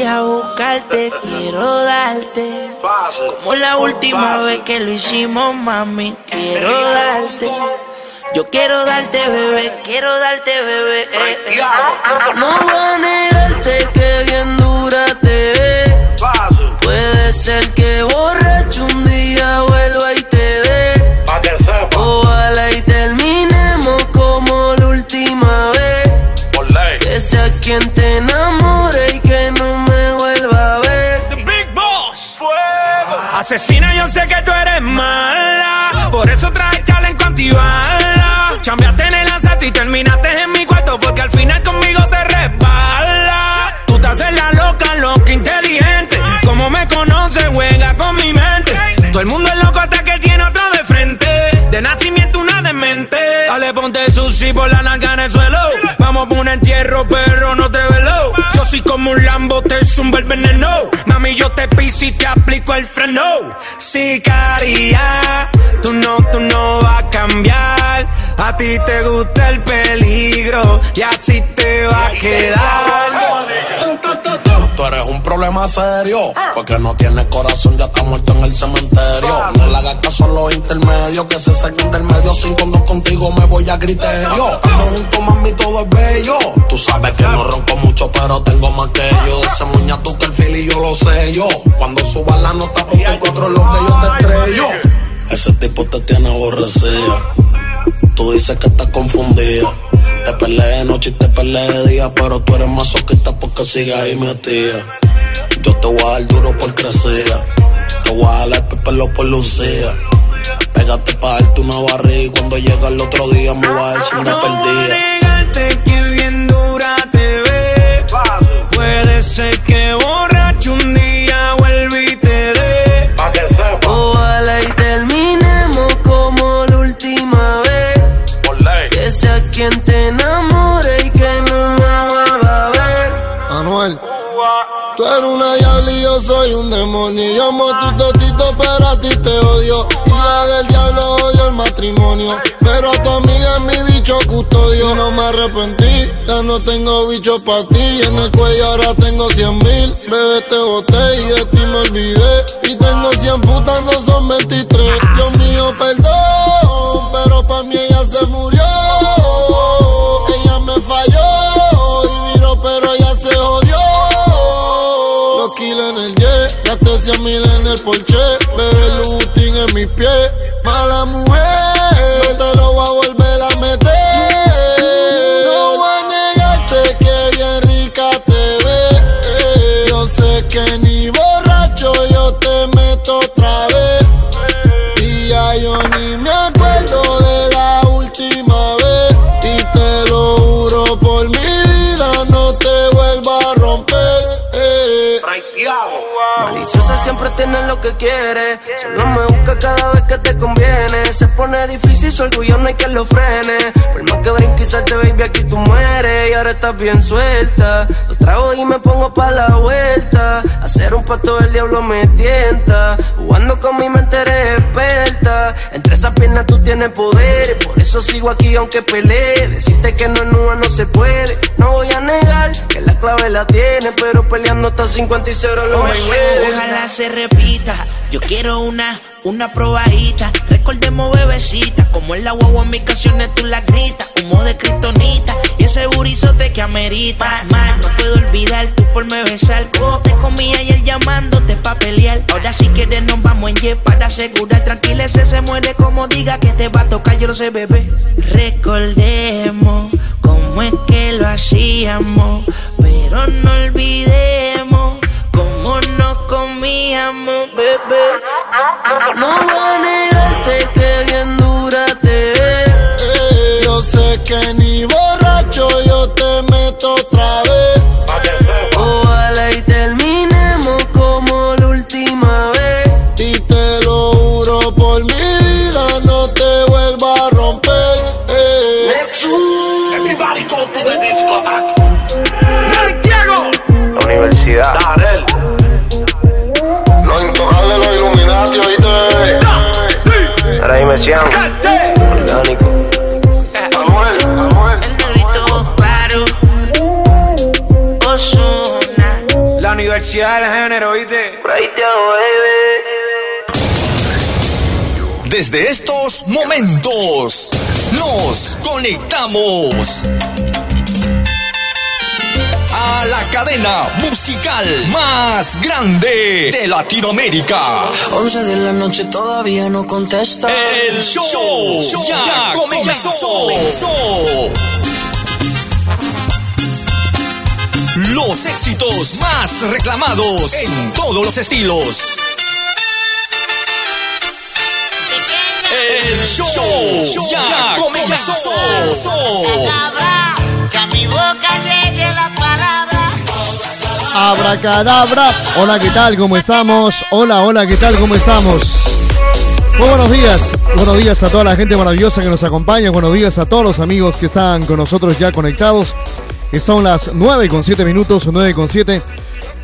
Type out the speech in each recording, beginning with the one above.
a buscarte, quiero darte. Como la última vez que lo hicimos, mami, quiero darte. Yo quiero darte, bebé, quiero darte, bebé. eh, eh. No voy a negarte que bien dura te ve. Puede ser que borracho un día vuelva y te dé. Ojalá y terminemos como la última vez. Que sea quien te enamore Asesina, yo sé que tú eres mala. Por eso traje chaleco antibala. Chambeaste en el asalto y terminaste en mi cuarto. Porque al final conmigo te resbala. Tú te haces la loca, loca, inteligente. Como me conoces, juega con mi mente. Todo el mundo es loco hasta que tiene otro de frente. De nacimiento una demente. Dale, ponte sushi por la narga en el suelo. Vamos por un entierro, pero no te velo. Yo soy como un Lambo, te zumba el veneno. Mami, yo te piso y te aplico el freno. Sicaria, tú no, tú no vas a cambiar. A ti te gusta el peligro y así te va a quedar. Tú eres un problema serio, porque no tienes corazón, ya está muerto en el cementerio. No le hagas caso a los intermedios, que se saquen del medio. Sin cuando contigo me voy a criterio. Estamos juntos, mami, todo es bello. Tú sabes que no ronco mucho, pero tengo más que yo. De ese moña tú que el feel y yo lo sé yo. Cuando suba la nota, ponte es lo que yo te estrello. Ese tipo te tiene aborrecida. Tú dices que estás confundida. Te peleé de noche y te peleé de día, pero tú eres masoquista porque sigues ahí metida. Yo te voy a dar duro por crecer. Te voy a jalar el pelo por lucía. Pégate pa' darte una barriga y cuando llega el otro día me voy a decir perdida. Puede ser que borracho un día vuelva y te dé. Pa' que sepa, Ojalá y terminemos como la última vez. por ley. Que sea quien te enamore y que no me vuelva a ver. Anuel. Tú eres una diabla y yo soy un demonio. Yo amo tu totito, pero a ti te odio. Matrimonio. Pero tu amiga es mi bicho custodio. No me arrepentí, ya no tengo bicho para ti. En el cuello ahora tengo cien mil. Bebé, te boté y de ti me olvidé. Y tengo cien putas, no son 23. Dios mío, perdón, pero pa' mí ella se murió. Ella me falló y vino, pero ya se jodió. Los kilos en el jet, gasté 100 mil en el Porsche. Bebé Lutin en mis pies. Siempre tiene lo que quiere. Solo me busca cada vez que te conviene. Se pone difícil, su orgullo no hay que lo frene. Por más que brinque y salte, baby, aquí tú mueres. Y ahora estás bien suelta. Lo trago y me pongo pa' la vuelta. Hacer un pacto del diablo me tienta. Jugando con mi mente eres experta. Entre esas piernas tú tienes poder. Por eso sigo aquí aunque pelee. Decirte que no es no se puede. No voy a negar que la clave la tiene. Pero peleando hasta 50 y 0 lo me Ojalá se repita. Yo quiero una, una probadita. Recordemos bebecita. Como en la guagua en mis canciones tú la gritas. Humo de cristonita. Y ese burizote que amerita. Más no puedo olvidar tu forma de besar. Como te comía ayer llamándote pa' pelear. Ahora sí que nos vamos en jet para asegurar. Tranquila, ese se muere como diga que te va a tocar. Yo lo sé, bebé. Recordemos cómo es que lo hacíamos. Pero no olvidemos nos comíamos, bebé. No voy a negarte que bien dura te. Eh, Yo sé que ni borracho yo te meto otra vez. Ojalá y terminemos como la última vez. Y te lo juro por mi vida, no te vuelvo a romper. eh. to the discotheque. Santiago. La universidad. Sian. Orgánico. Anuel, Anuel. El negrito claro. Osuna. La universidad del género, ¿viste? Por ahí te hago, baby. Desde estos momentos nos conectamos a la cadena musical más grande de Latinoamérica. 11 de la noche todavía no contesta. El show, ya, comenzó. Los éxitos más reclamados en todos los estilos. El show, ya, comenzó. Que a mi boca llegue la. Abracadabra. Hola, ¿qué tal? ¿Cómo estamos? Hola, hola, ¿qué tal? ¿Cómo estamos? Muy buenos días. Buenos días a toda la gente maravillosa que nos acompaña. Buenos días a todos los amigos que están con nosotros ya conectados. Son las 9 con 7 minutos, 9 con 7.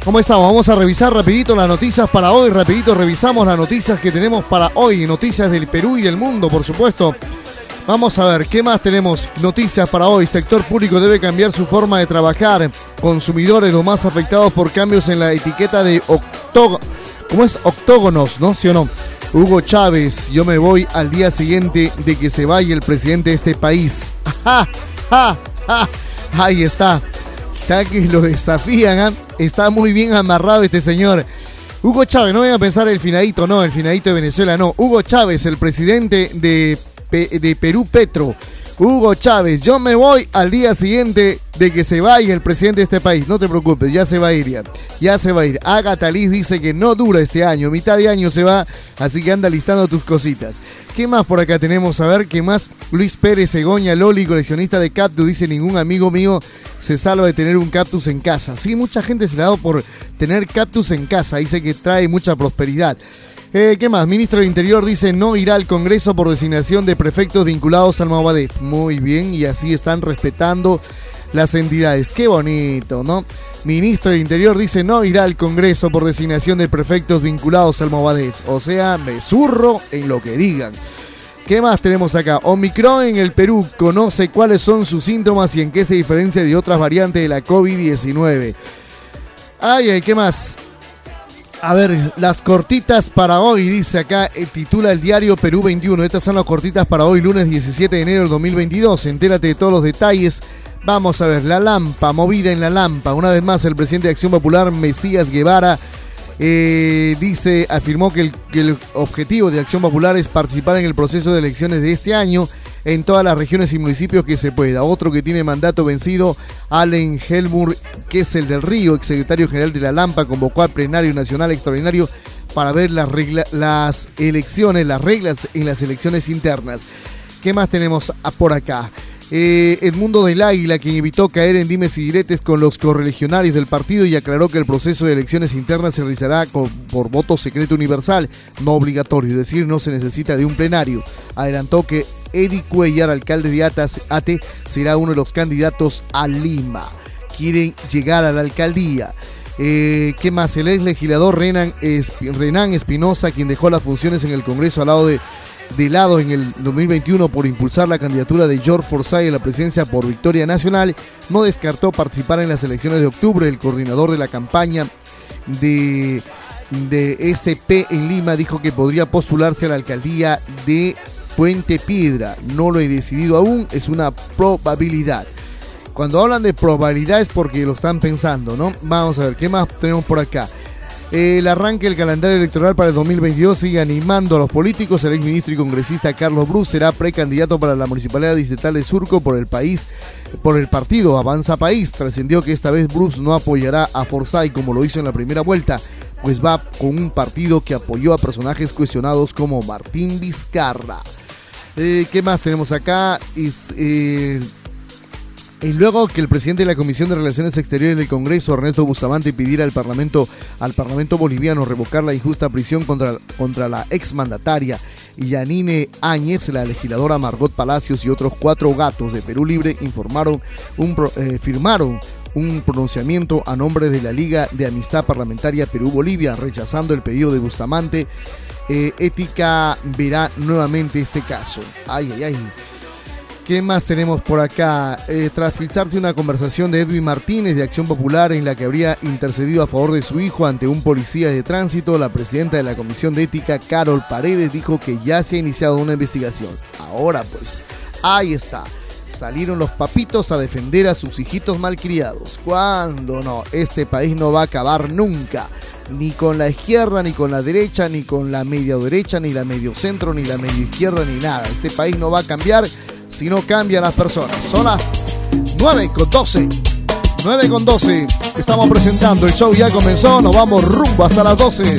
¿Cómo estamos? Vamos a revisar rapidito las noticias para hoy. Rapidito revisamos las noticias que tenemos para hoy. Noticias del Perú y del mundo, por supuesto. Vamos a ver, ¿qué más tenemos? Noticias para hoy. Sector público debe cambiar su forma de trabajar. Consumidores los más afectados por cambios en la etiqueta de octógono. ¿Cómo es? Octógonos, ¿no? ¿Sí o no? Hugo Chávez, yo me voy al día siguiente de que se vaya el presidente de este país. ¡Ja, ja, ja! Ahí está. Está que lo desafían, ¿ah? Está muy bien amarrado este señor. Hugo Chávez, no vayan a pensar el finadito, no, el finadito de Venezuela, no. Hugo Chávez, el presidente de, de Perú Petro. Hugo Chávez, yo me voy al día siguiente de que se vaya el presidente de este país. No te preocupes, ya se va a ir ya. Ya se va a ir. Agatha Liz dice que no dura este año, mitad de año se va, así que anda listando tus cositas. ¿Qué más por acá tenemos? A ver, ¿qué más? Luis Pérez Egoña Loli, coleccionista de cactus, dice ningún amigo mío se salva de tener un cactus en casa. Sí, mucha gente se le ha dado por tener cactus en casa, dice que trae mucha prosperidad. Eh, ¿Qué más? Ministro del Interior dice no irá al Congreso por designación de prefectos vinculados al Movadef. Muy bien, y así están respetando las entidades. Qué bonito, ¿no? Ministro del Interior dice no irá al Congreso por designación de prefectos vinculados al Movadef. O sea, me zurro en lo que digan. ¿Qué más tenemos acá? Omicron en el Perú conoce cuáles son sus síntomas y en qué se diferencia de otras variantes de la COVID-19. Ay, ay, ¿qué más? A ver, las cortitas para hoy, dice acá, eh, titula el diario Perú 21. Estas son las cortitas para hoy, lunes 17 de enero del 2022. Entérate de todos los detalles. Vamos a ver, la Lampa, movida en la Lampa. Una vez más, el presidente de Acción Popular, Mesías Guevara, eh, dice, afirmó que el, que el objetivo de Acción Popular es participar en el proceso de elecciones de este año en todas las regiones y municipios que se pueda. Otro que tiene mandato vencido, Allen Helmur, que es el del Río, exsecretario general de la Lampa, convocó al plenario nacional extraordinario para ver las, regla- las elecciones, las reglas en las elecciones internas. ¿Qué más tenemos por acá? Eh, Edmundo del Águila, quien evitó caer en dimes y diretes con los correligionarios del partido y aclaró que el proceso de elecciones internas se realizará por voto secreto universal, no obligatorio, es decir, no se necesita de un plenario. Adelantó que Eddie Cuellar, alcalde de Atas, Ate, será uno de los candidatos a Lima. Quieren llegar a la alcaldía. Eh, ¿Qué más? El ex legislador Renan Espinosa, quien dejó las funciones en el Congreso al lado de, de lado en el 2021 por impulsar la candidatura de George Forsyth a la presidencia por Victoria Nacional, no descartó participar en las elecciones de octubre. El coordinador de la campaña de, de SP en Lima dijo que podría postularse a la alcaldía de Puente Piedra. No lo he decidido aún, es una probabilidad. Cuando hablan de probabilidad es porque lo están pensando, ¿no? Vamos a ver, ¿qué más tenemos por acá? El arranque del calendario electoral para el 2022 sigue animando a los políticos. El exministro y congresista Carlos Bruz será precandidato para la Municipalidad Distrital de Surco por el país, por el partido Avanza País. Trascendió que esta vez Bruz no apoyará a Forsyth como lo hizo en la primera vuelta, pues va con un partido que apoyó a personajes cuestionados como Martín Vizcarra. Eh, ¿Qué más tenemos acá? Eh, Y luego que el presidente de la Comisión de Relaciones Exteriores del Congreso, Ernesto Bustamante, pidiera al Parlamento, al Parlamento boliviano revocar la injusta prisión contra, contra la exmandataria Yanine Áñez, la legisladora Margot Palacios y otros cuatro gatos de Perú Libre informaron eh, firmaron un pronunciamiento a nombre de la Liga de Amistad Parlamentaria Perú-Bolivia, rechazando el pedido de Bustamante. Eh, ética verá nuevamente este caso. Ay, ay, ay. ¿Qué más tenemos por acá? Eh, tras filtrarse una conversación de Edwin Martínez de Acción Popular en la que habría intercedido a favor de su hijo ante un policía de tránsito, la presidenta de la Comisión de Ética, Carol Paredes, dijo que ya se ha iniciado una investigación. Ahora pues, ahí está. Salieron los papitos a defender a sus hijitos malcriados. ¿Cuándo no? Este país no va a acabar nunca. Ni con la izquierda, ni con la derecha, ni con la media derecha, ni la medio centro, ni la medio izquierda, ni nada. Este país no va a cambiar si no cambian las personas. Son las 9 con 12. 9 con 12. Estamos presentando. El show ya comenzó. Nos vamos rumbo hasta las 12.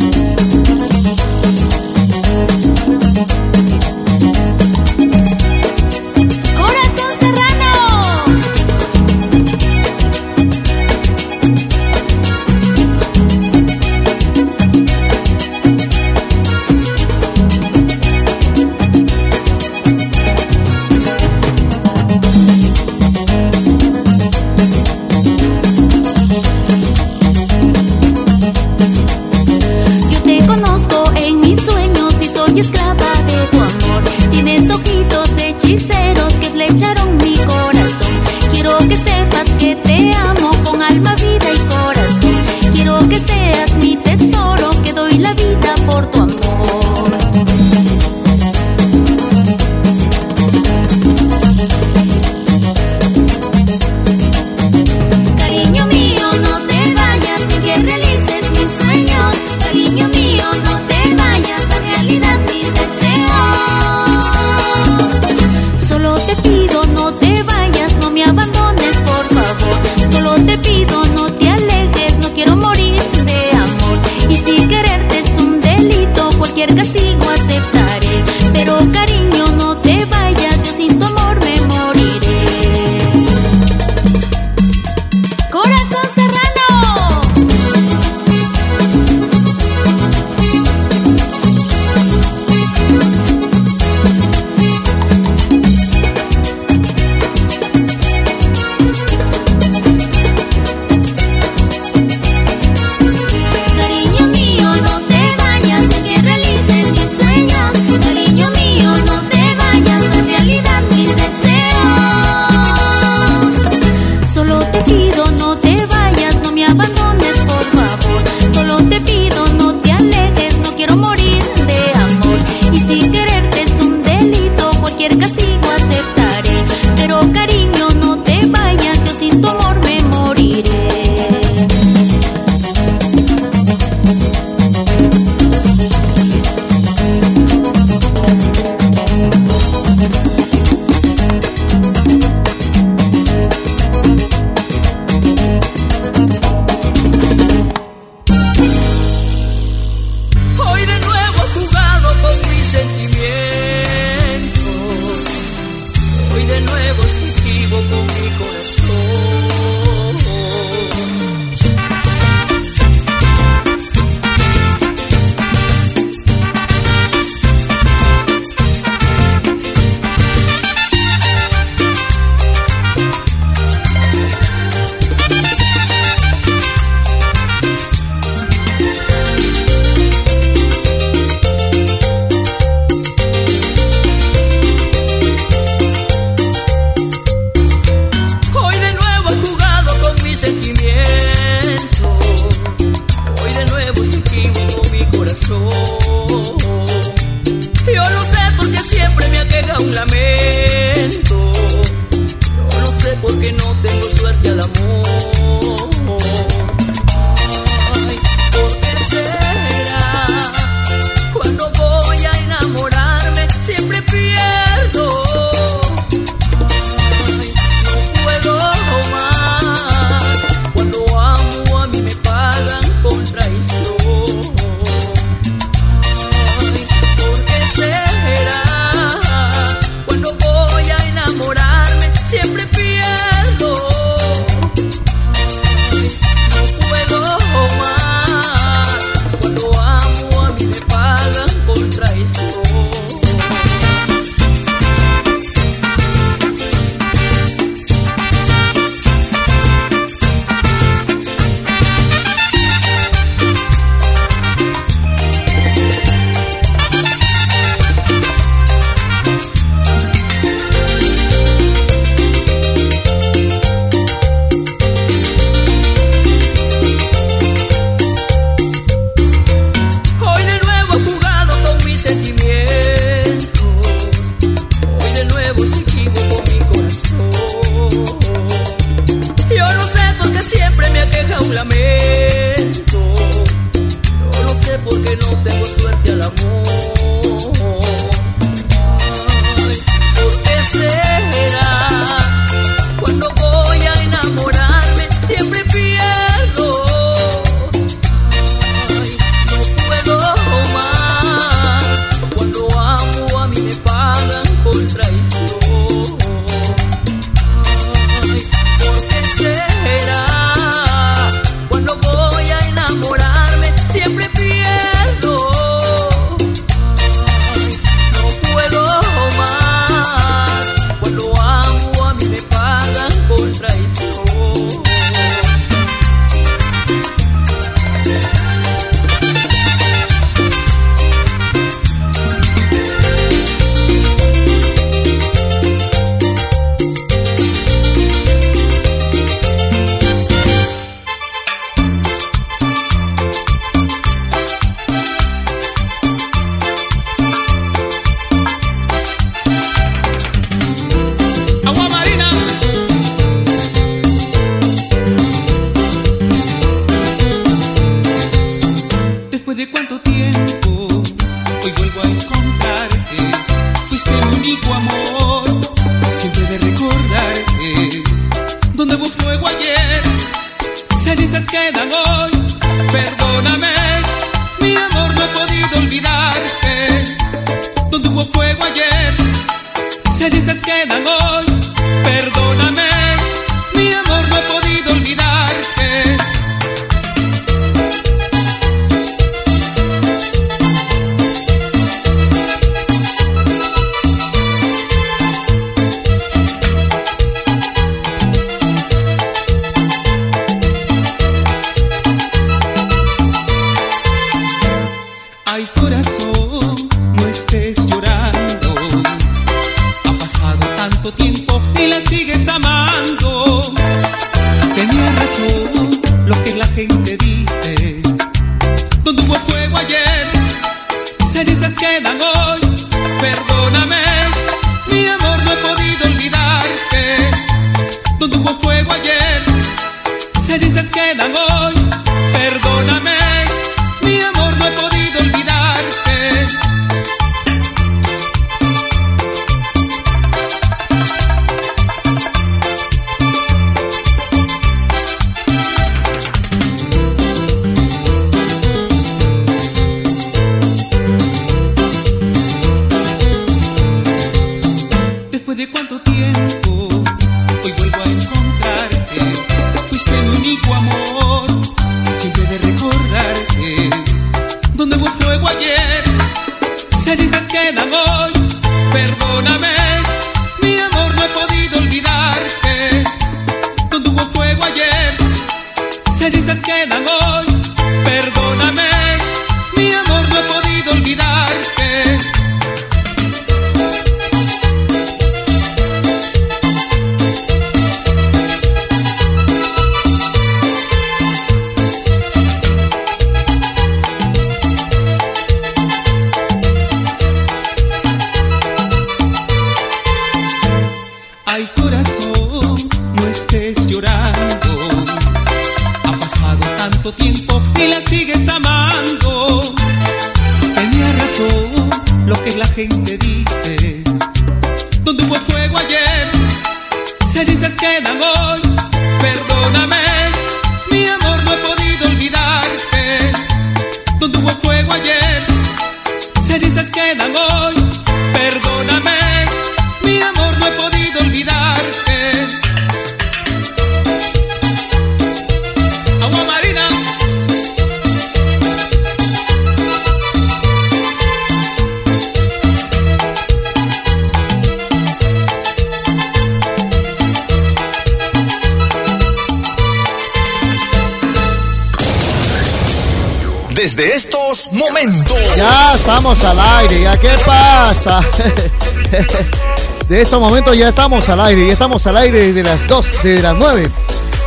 Estos momentos ya estamos al aire, ya estamos al aire desde las 2, desde las 9.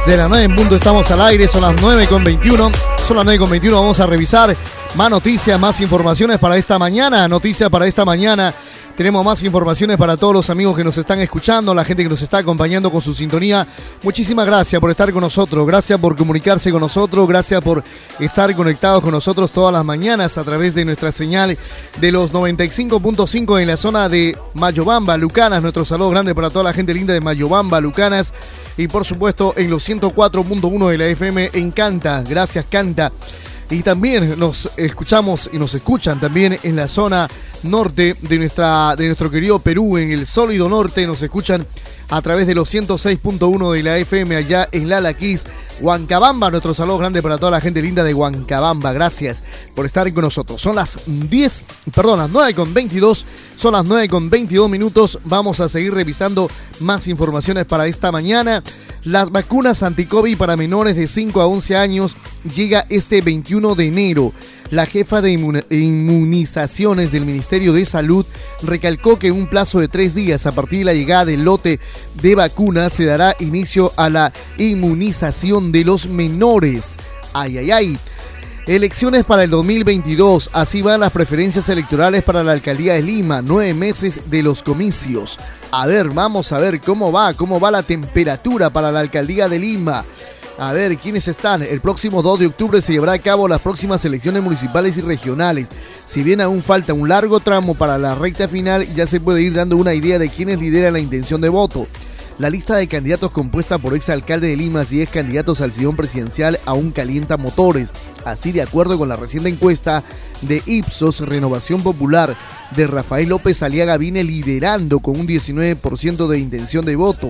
De las 9 en punto estamos al aire, son las 9 con 21. Son las 9 con 21, vamos a revisar más noticias, más informaciones para esta mañana. Noticias para esta mañana. Tenemos más informaciones para todos los amigos que nos están escuchando, la gente que nos está acompañando con su sintonía. Muchísimas gracias por estar con nosotros, gracias por comunicarse con nosotros, gracias por estar conectados con nosotros todas las mañanas a través de nuestra señal de los 95.5 en la zona de Mayobamba, Lucanas. Nuestro saludo grande para toda la gente linda de Mayobamba, Lucanas. Y por supuesto en los 104.1 de la FM en Canta. Gracias, Canta. Y también nos escuchamos y nos escuchan también en la zona norte de, nuestra, de nuestro querido Perú, en el sólido norte. Nos escuchan a través de los 106.1 de la FM allá en Lalaquís, Huancabamba. Nuestro saludo grande para toda la gente linda de Huancabamba. Gracias por estar con nosotros. Son las 10, perdón, las 9 con 22. Son las 9 con 22 minutos. Vamos a seguir revisando más informaciones para esta mañana. Las vacunas anti-COVID para menores de 5 a 11 años llega este 21 de enero. La jefa de inmunizaciones del Ministerio de Salud recalcó que en un plazo de tres días a partir de la llegada del lote de vacunas se dará inicio a la inmunización de los menores. Ay, ay, ay. Elecciones para el 2022. Así van las preferencias electorales para la alcaldía de Lima. Nueve meses de los comicios. A ver, vamos a ver cómo va, cómo va la temperatura para la alcaldía de Lima. A ver, ¿quiénes están? El próximo 2 de octubre se llevará a cabo las próximas elecciones municipales y regionales. Si bien aún falta un largo tramo para la recta final, ya se puede ir dando una idea de quiénes lideran la intención de voto. La lista de candidatos compuesta por exalcalde de Lima y ex candidatos al sillón presidencial aún calienta motores. Así, de acuerdo con la reciente encuesta de Ipsos Renovación Popular de Rafael López Aliaga, viene liderando con un 19% de intención de voto.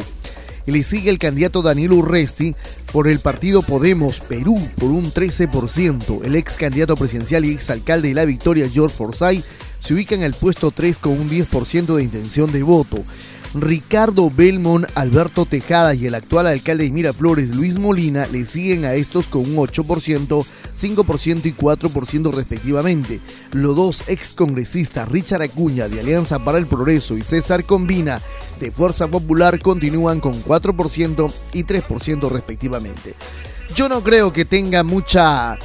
Le sigue el candidato Daniel Urresti por el partido Podemos Perú por un 13%. El ex candidato presidencial y ex alcalde de La Victoria, George Forsyth, se ubica en el puesto 3 con un 10% de intención de voto. Ricardo Belmont, Alberto Tejada y el actual alcalde de Miraflores, Luis Molina, le siguen a estos con un 8%, 5% y 4% respectivamente. Los dos excongresistas, Richard Acuña de Alianza para el Progreso y César Combina de Fuerza Popular continúan con 4% y 3% respectivamente. Yo no creo que tenga mucha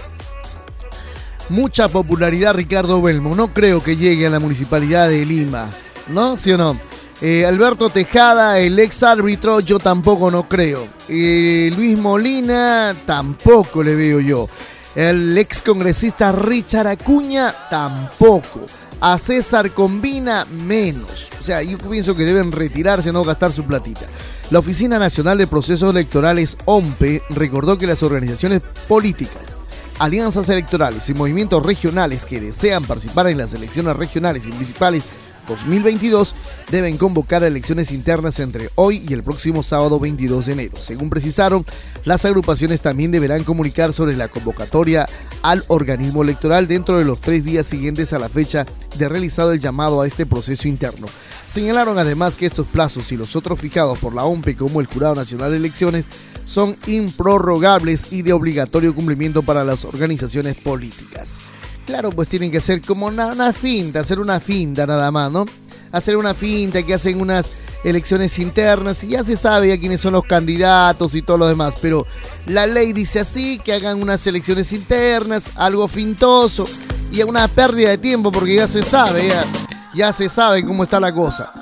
mucha popularidad Ricardo Belmo. No creo que llegue a la municipalidad de Lima. ¿No? ¿Sí o no? Eh, Alberto Tejada, el ex árbitro, yo tampoco no creo. Luis Molina, tampoco le veo yo. El ex congresista Richard Acuña, tampoco. A César Combina, menos. O sea, yo pienso que deben retirarse, no gastar su platita. La Oficina Nacional de Procesos Electorales, OMPE, recordó que las organizaciones políticas, alianzas electorales y movimientos regionales que desean participar en las elecciones regionales y municipales 2022 deben convocar elecciones internas entre hoy y el próximo sábado 22 de enero. Según precisaron, las agrupaciones también deberán comunicar sobre la convocatoria al organismo electoral dentro de los tres días siguientes a la fecha de realizado el llamado a este proceso interno. Señalaron además que estos plazos y los otros fijados por la OMPE como el Jurado Nacional de Elecciones son improrrogables y de obligatorio cumplimiento para las organizaciones políticas. Claro, pues tienen que hacer como una, finta, hacer una finta nada más, ¿no? Hacer una finta que hacen unas elecciones internas y ya se sabe quiénes son los candidatos y todo lo demás, pero la ley dice así, que hagan unas elecciones internas, algo fintoso y una pérdida de tiempo porque ya se sabe, ya, ya se sabe cómo está la cosa.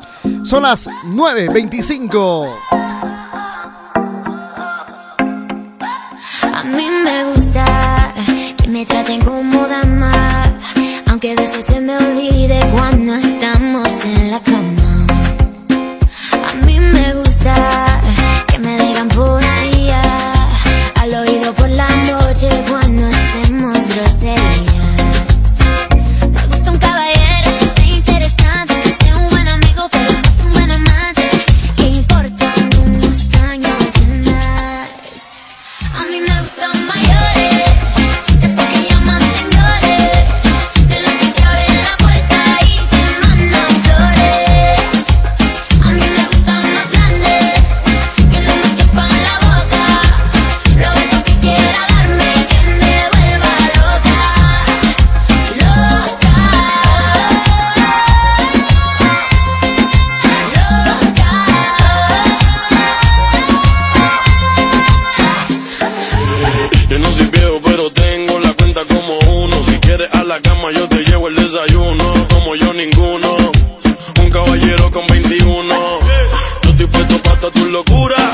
Son las 9.25. A mí me gusta que me traten como dama, aunque a veces se me olvide cuando estamos en la cama. A mí me gusta ninguno. Un caballero con 21. Yo estoy puesto para tus locuras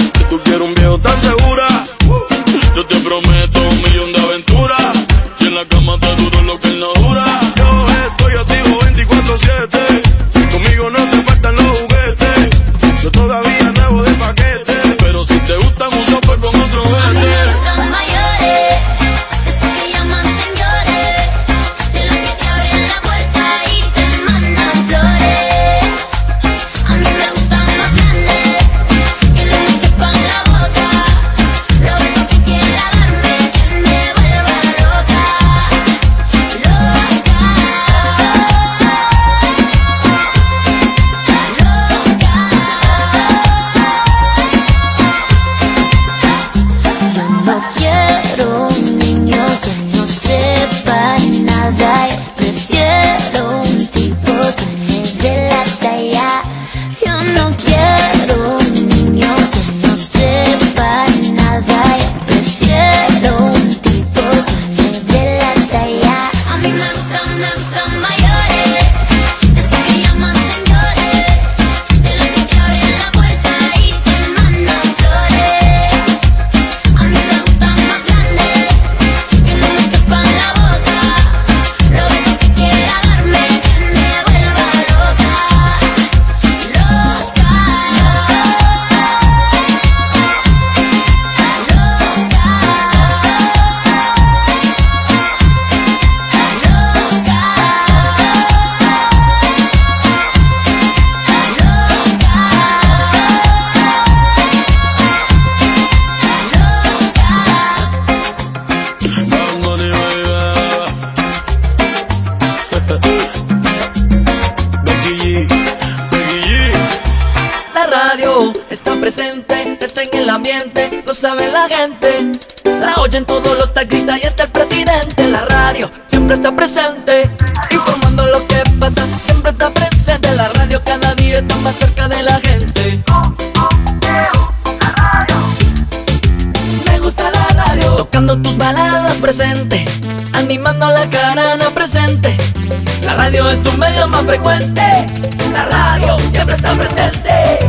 radio es tu medio más frecuente, la radio siempre está presente.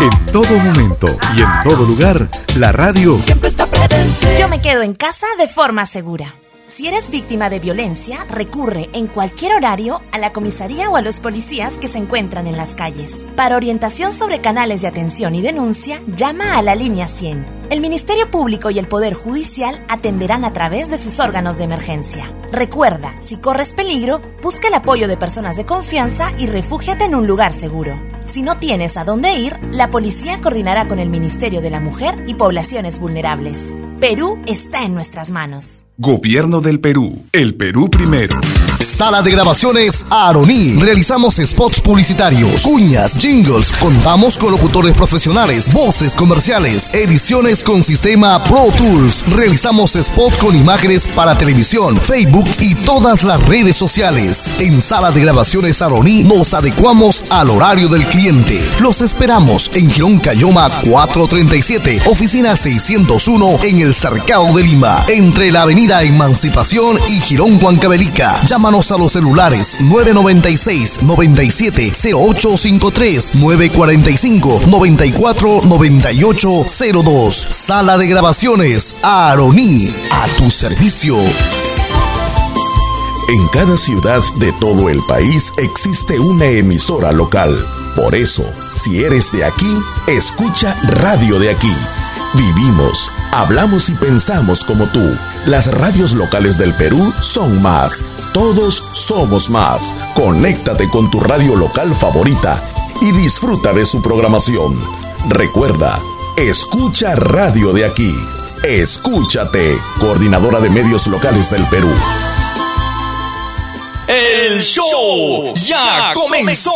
En todo momento y en todo lugar, la radio Siempre está presente. Yo me quedo en casa de forma segura. Si eres víctima de violencia, recurre en cualquier horario a la comisaría o a los policías que se encuentran en las calles. Para orientación sobre canales de atención y denuncia, llama a la línea 100. El Ministerio Público y el Poder Judicial atenderán a través de sus órganos de emergencia. Recuerda, si corres peligro, busca el apoyo de personas de confianza y refúgiate en un lugar seguro. Si no tienes a dónde ir, la policía coordinará con el Ministerio de la Mujer y Poblaciones Vulnerables. Perú está en nuestras manos. Gobierno del Perú. El Perú primero. Sala de grabaciones Aroní. Realizamos spots publicitarios, cuñas, jingles. Contamos con locutores profesionales, voces comerciales, ediciones con sistema Pro Tools. Realizamos spot con imágenes para televisión, Facebook y todas las redes sociales. En Sala de grabaciones Aroní nos adecuamos al horario del cliente. Los esperamos en Girón Cayoma 437, oficina 601 en el Cercado de Lima, entre la avenida Emancipación y Girón Huancavelica. Llámanos a los celulares 996 97 0853 945 94 98 02. Sala de grabaciones Aroní, a tu servicio. En cada ciudad de todo el país existe una emisora local. Por eso, si eres de aquí, escucha Radio de aquí. Vivimos, hablamos y pensamos como tú. Las radios locales del Perú son más. Todos somos más. Conéctate con tu radio local favorita y disfruta de su programación. Recuerda, escucha Radio de aquí. Escúchate, coordinadora de medios locales del Perú. El show ya comenzó.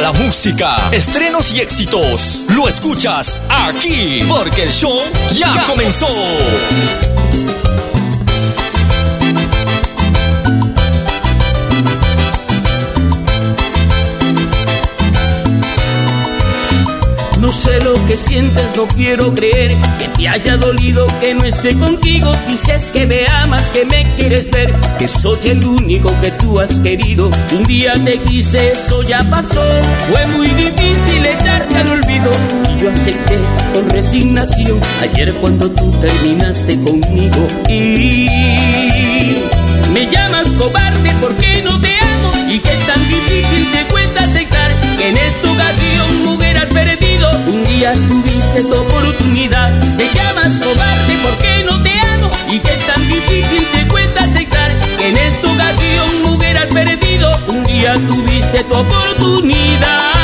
La música, estrenos y éxitos, lo escuchas aquí, porque el show ya comenzó. No sé lo que sientes, no quiero creer que te haya dolido que no esté contigo. Dices que me amas, que me quieres ver, que soy el único que tú has querido. Si un día te quise, eso ya pasó. Fue muy difícil echarte al olvido y yo acepté con resignación. Ayer cuando tú terminaste conmigo y me llamas cobarde porque no te amo y que Tuviste tu oportunidad, me llamas cobarde porque no te amo y que es tan difícil te cuesta aceptar que en esta ocasión mujer has perdido. Un día tuviste tu oportunidad.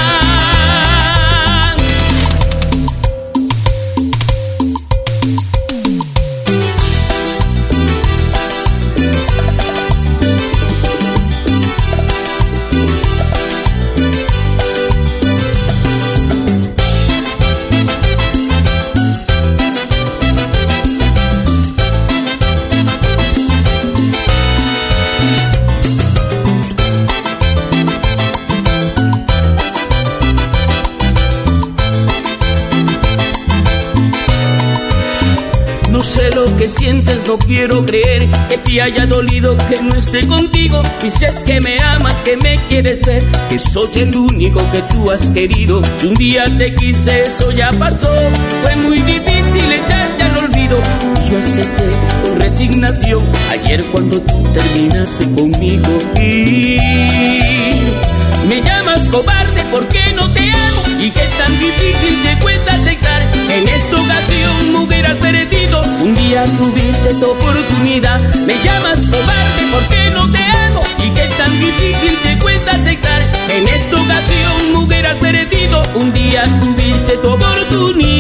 Sientes, no quiero creer que te haya dolido que no esté contigo. Dices que me amas, que me quieres ver, que soy el único que tú has querido. Si un día te quise, eso ya pasó. Fue muy difícil echarte al olvido. Yo acepté con resignación ayer cuando tú terminaste conmigo. Y me llamas cobarde porque no te amo y que tan difícil te cuesta aceptar. En esta ocasión. Día tuviste tu oportunidad. Me llamas cobarde porque no te amo y que tan difícil te cuesta aceptar. En esta ocasión, mujer, has perdido. Un día tuviste tu oportunidad.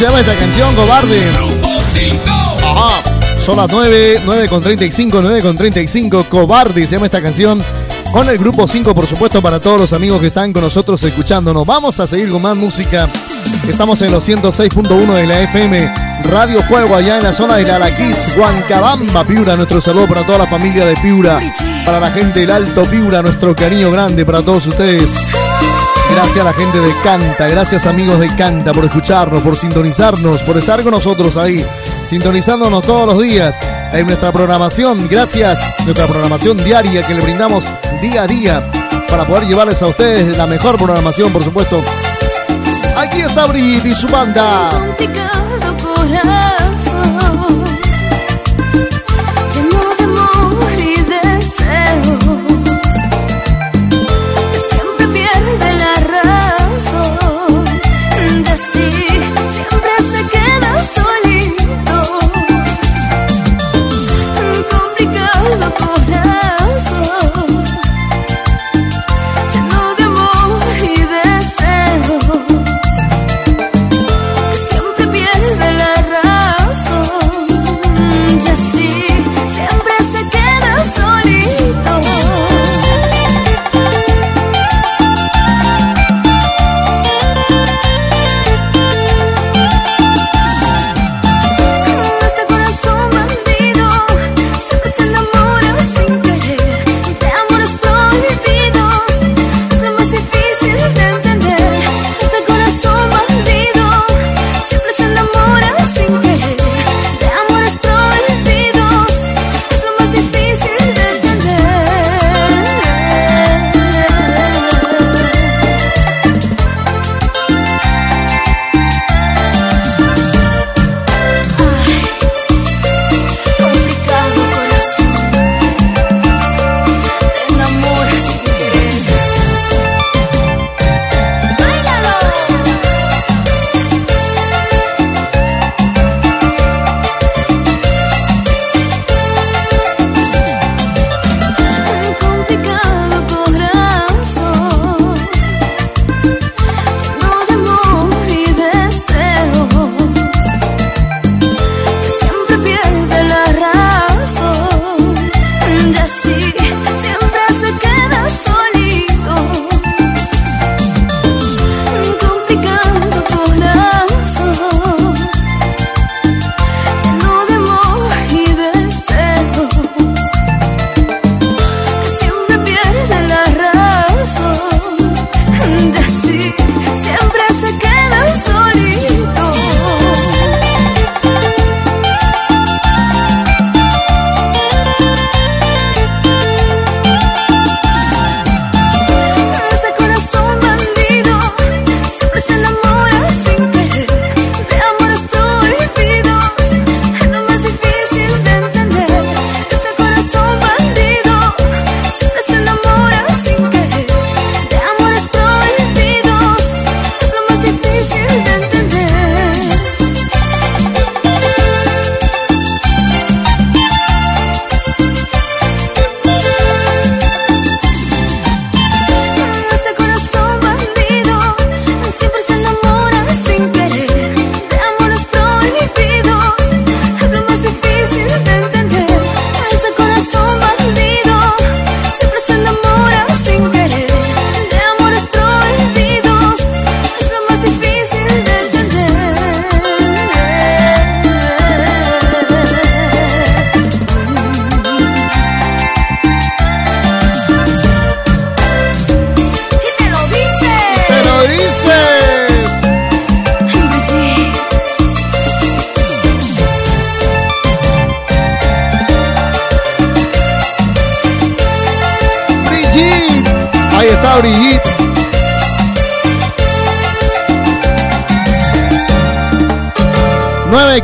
Se llama esta canción, Cobarde. Ajá. Son las 9, 9 con 35, 9 con 35. Cobarde se llama esta canción. Con el grupo 5, por supuesto, para todos los amigos que están con nosotros escuchándonos. Vamos a seguir con más música. Estamos en los 106.1 de la FM. Radio Fuego allá en la zona de Alaquís, Huancabamba, Piura. Nuestro saludo para toda la familia de Piura. Para la gente del Alto Piura, nuestro cariño grande para todos ustedes. Gracias a la gente de Canta, gracias amigos de Canta por escucharnos, por sintonizarnos, por estar con nosotros ahí, sintonizándonos todos los días en nuestra programación. Gracias, nuestra programación diaria que le brindamos día a día para poder llevarles a ustedes la mejor programación, por supuesto. Aquí está Brigitte y su banda.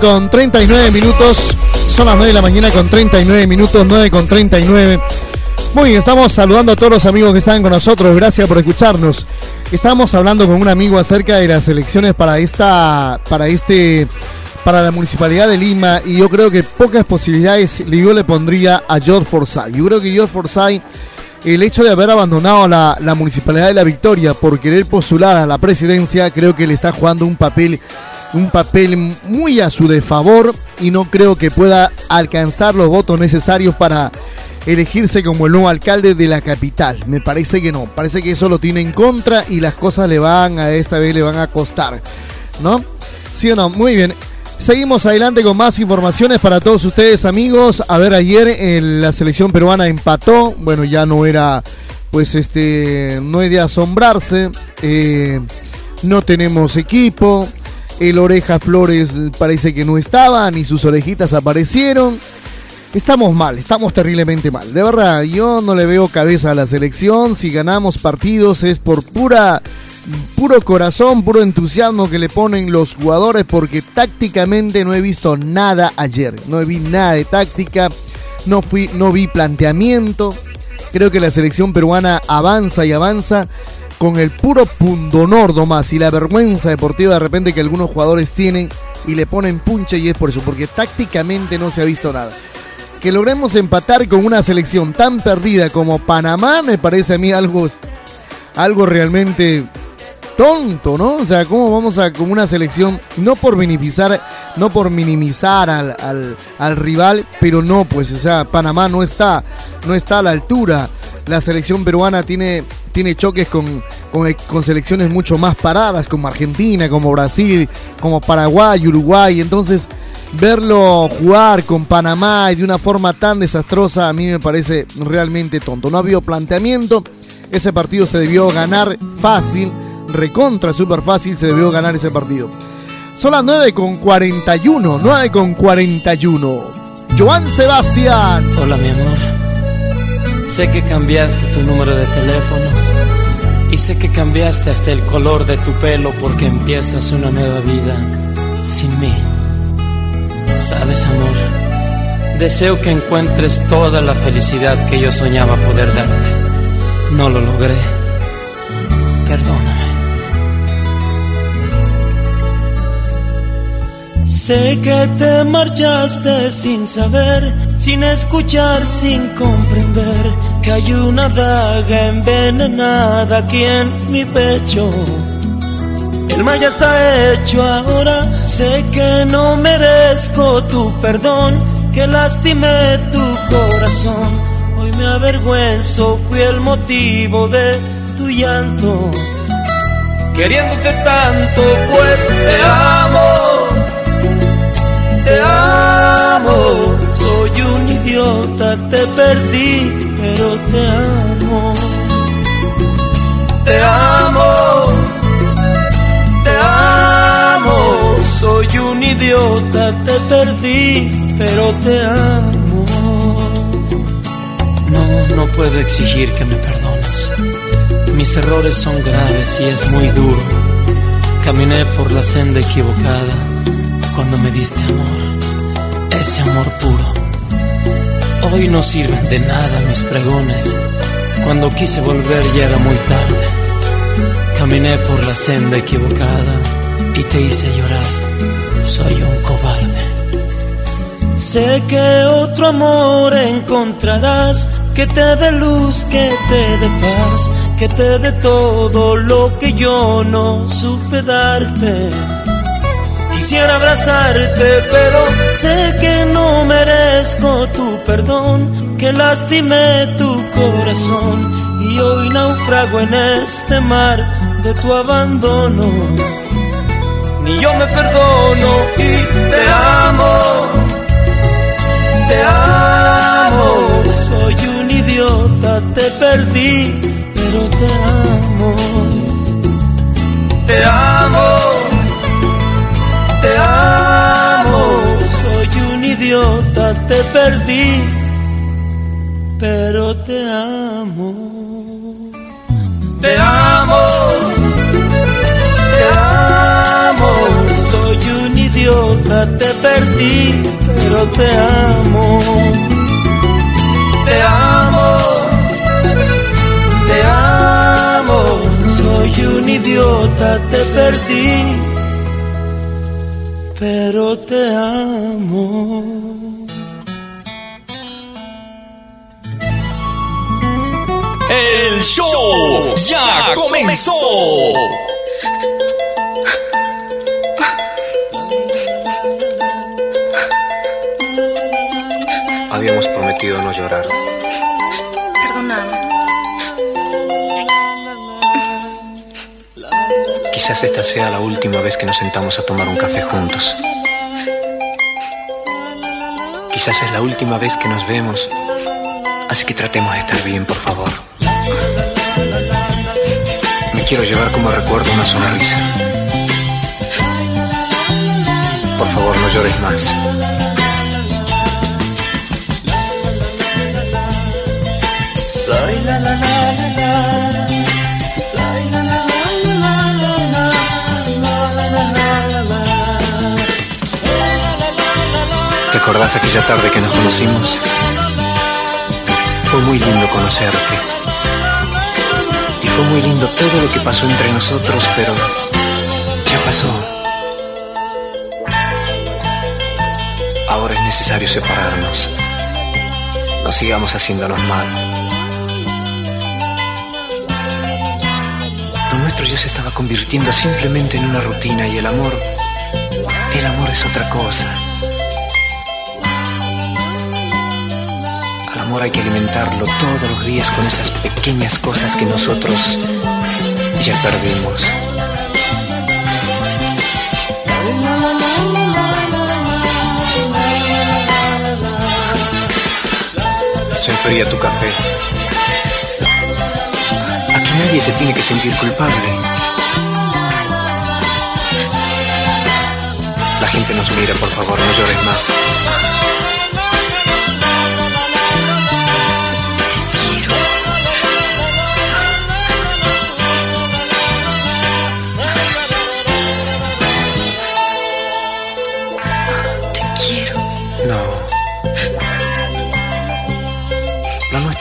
Con 39 minutos. Son las 9 de la mañana con 39 minutos. 9 con 39. Muy bien, estamos saludando a todos los amigos que están con nosotros. Gracias por escucharnos. Estábamos hablando con un amigo acerca de las elecciones para esta, para este, para la municipalidad de Lima y yo creo que pocas posibilidades yo le pondría a George Forsyth. Yo creo que George Forsyth, el hecho de haber abandonado la, la municipalidad de la Victoria por querer postular a la presidencia, creo que le está jugando un papel, un papel muy a su desfavor y no creo que pueda alcanzar los votos necesarios para elegirse como el nuevo alcalde de la capital. Me parece que no. Parece que eso lo tiene en contra y las cosas le van a esta vez le van a costar. ¿No? ¿Sí o no? Muy bien. Seguimos adelante con más informaciones para todos ustedes amigos. A ver, ayer eh, la selección peruana empató. Bueno, ya no era, pues este, no hay de asombrarse. Eh, no tenemos equipo. El Oreja Flores parece que no estaba, ni sus orejitas aparecieron. Estamos mal, estamos terriblemente mal. De verdad, yo no le veo cabeza a la selección. Si ganamos partidos es por pura, puro corazón, puro entusiasmo que le ponen los jugadores porque tácticamente no he visto nada ayer. No vi nada de táctica, no, fui, no vi planteamiento. Creo que la selección peruana avanza y avanza con el puro pundonor nomás y la vergüenza deportiva de repente que algunos jugadores tienen y le ponen punche y es por eso, porque tácticamente no se ha visto nada que logremos empatar con una selección tan perdida como Panamá me parece a mí algo, algo realmente tonto, ¿no? O sea, ¿cómo vamos a con una selección, no por minimizar, no por minimizar al, al, al, rival, pero no, pues, o sea, Panamá no está, no está a la altura. La selección peruana tiene, tiene choques con, con, con selecciones mucho más paradas, como Argentina, como Brasil, como Paraguay, Uruguay. Entonces, verlo jugar con Panamá y de una forma tan desastrosa a mí me parece realmente tonto. No ha habido planteamiento, ese partido se debió ganar fácil, recontra, súper fácil, se debió ganar ese partido. Son las 9 con 41, 9 con 41. Joan Sebastián. Hola mi amor, sé que cambiaste tu número de teléfono y sé que cambiaste hasta el color de tu pelo porque empiezas una nueva vida sin mí. Sabes, amor, deseo que encuentres toda la felicidad que yo soñaba poder darte. No lo logré. Perdóname. Sé que te marchaste sin saber, sin escuchar, sin comprender que hay una daga envenenada aquí en mi pecho. El mal ya está hecho ahora, sé que no merezco tu perdón, que lastimé tu corazón. Hoy me avergüenzo, fui el motivo de tu llanto. Queriéndote tanto, pues te amo, te amo. Soy un idiota, te perdí, pero te amo. Te amo te amo. Soy un idiota, te perdí, pero te amo. No, no puedo exigir que me perdones. Mis errores son graves y es muy duro. Caminé por la senda equivocada cuando me diste amor, ese amor puro. Hoy no sirven de nada mis pregones. Cuando quise volver ya era muy tarde. Caminé por la senda equivocada y te hice llorar. Soy un cobarde. Sé que otro amor encontrarás que te dé luz, que te dé paz, que te dé todo lo que yo no supe darte. Quisiera abrazarte, pero sé que no merezco tu perdón, que lastimé tu corazón. Y hoy naufrago en este mar de tu abandono. Ni yo me perdono y te amo, te amo. Soy un idiota, te perdí, pero te amo, te amo, te amo. Soy un idiota, te perdí, pero te amo. Te amo, te amo. Soy un idiota, te perdí, pero te amo. Te amo, te amo. Soy un idiota, te perdí, pero te amo. El show ya comenzó. Habíamos prometido no llorar. Perdóname. Quizás esta sea la última vez que nos sentamos a tomar un café juntos. Quizás es la última vez que nos vemos. Así que tratemos de estar bien, por favor. Me quiero llevar como recuerdo una sonrisa. Por favor, no llores más. ¿Te acordás aquella tarde que nos conocimos? Fue muy lindo conocerte. Y fue muy lindo todo lo que pasó entre nosotros, pero ya pasó. Ahora es necesario separarnos. No sigamos haciéndonos mal. Lo nuestro ya se estaba convirtiendo simplemente en una rutina y el amor, el amor es otra cosa. Amor hay que alimentarlo todos los días con esas pequeñas cosas que nosotros ya perdimos. Se enfría tu café. Aquí nadie se tiene que sentir culpable. La gente nos mira, por favor, no llores más.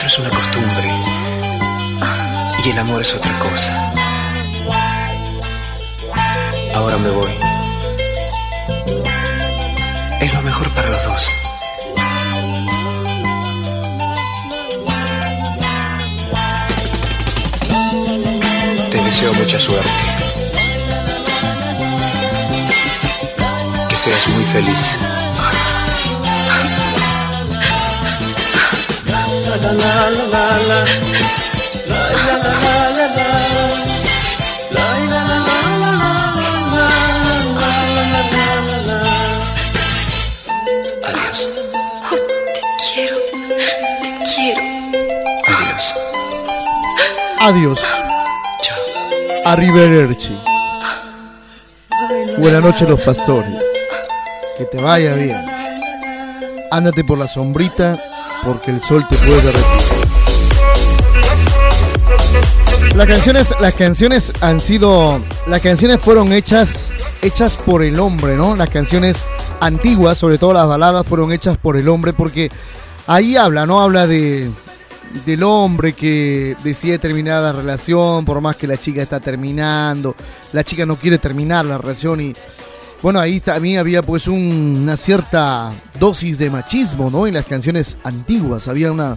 Es una costumbre. Y el amor es otra cosa. Ahora me voy. Es lo mejor para los dos. Te deseo mucha suerte. Que seas muy feliz. Adiós. Te quiero. Te quiero. Adiós. Adiós. Arrivederci. Buenas noches los pastores. Que te vaya bien. Ándate por la sombrita porque el sol te puede derretir. Las canciones, las canciones han sido, las canciones fueron hechas, hechas por el hombre, ¿no? Las canciones antiguas, sobre todo las baladas, fueron hechas por el hombre porque ahí habla, ¿no? Habla de del hombre que decide terminar la relación por más que la chica está terminando, la chica no quiere terminar la relación y bueno, ahí también había pues un- una cierta dosis de machismo, ¿no? En las canciones antiguas había una,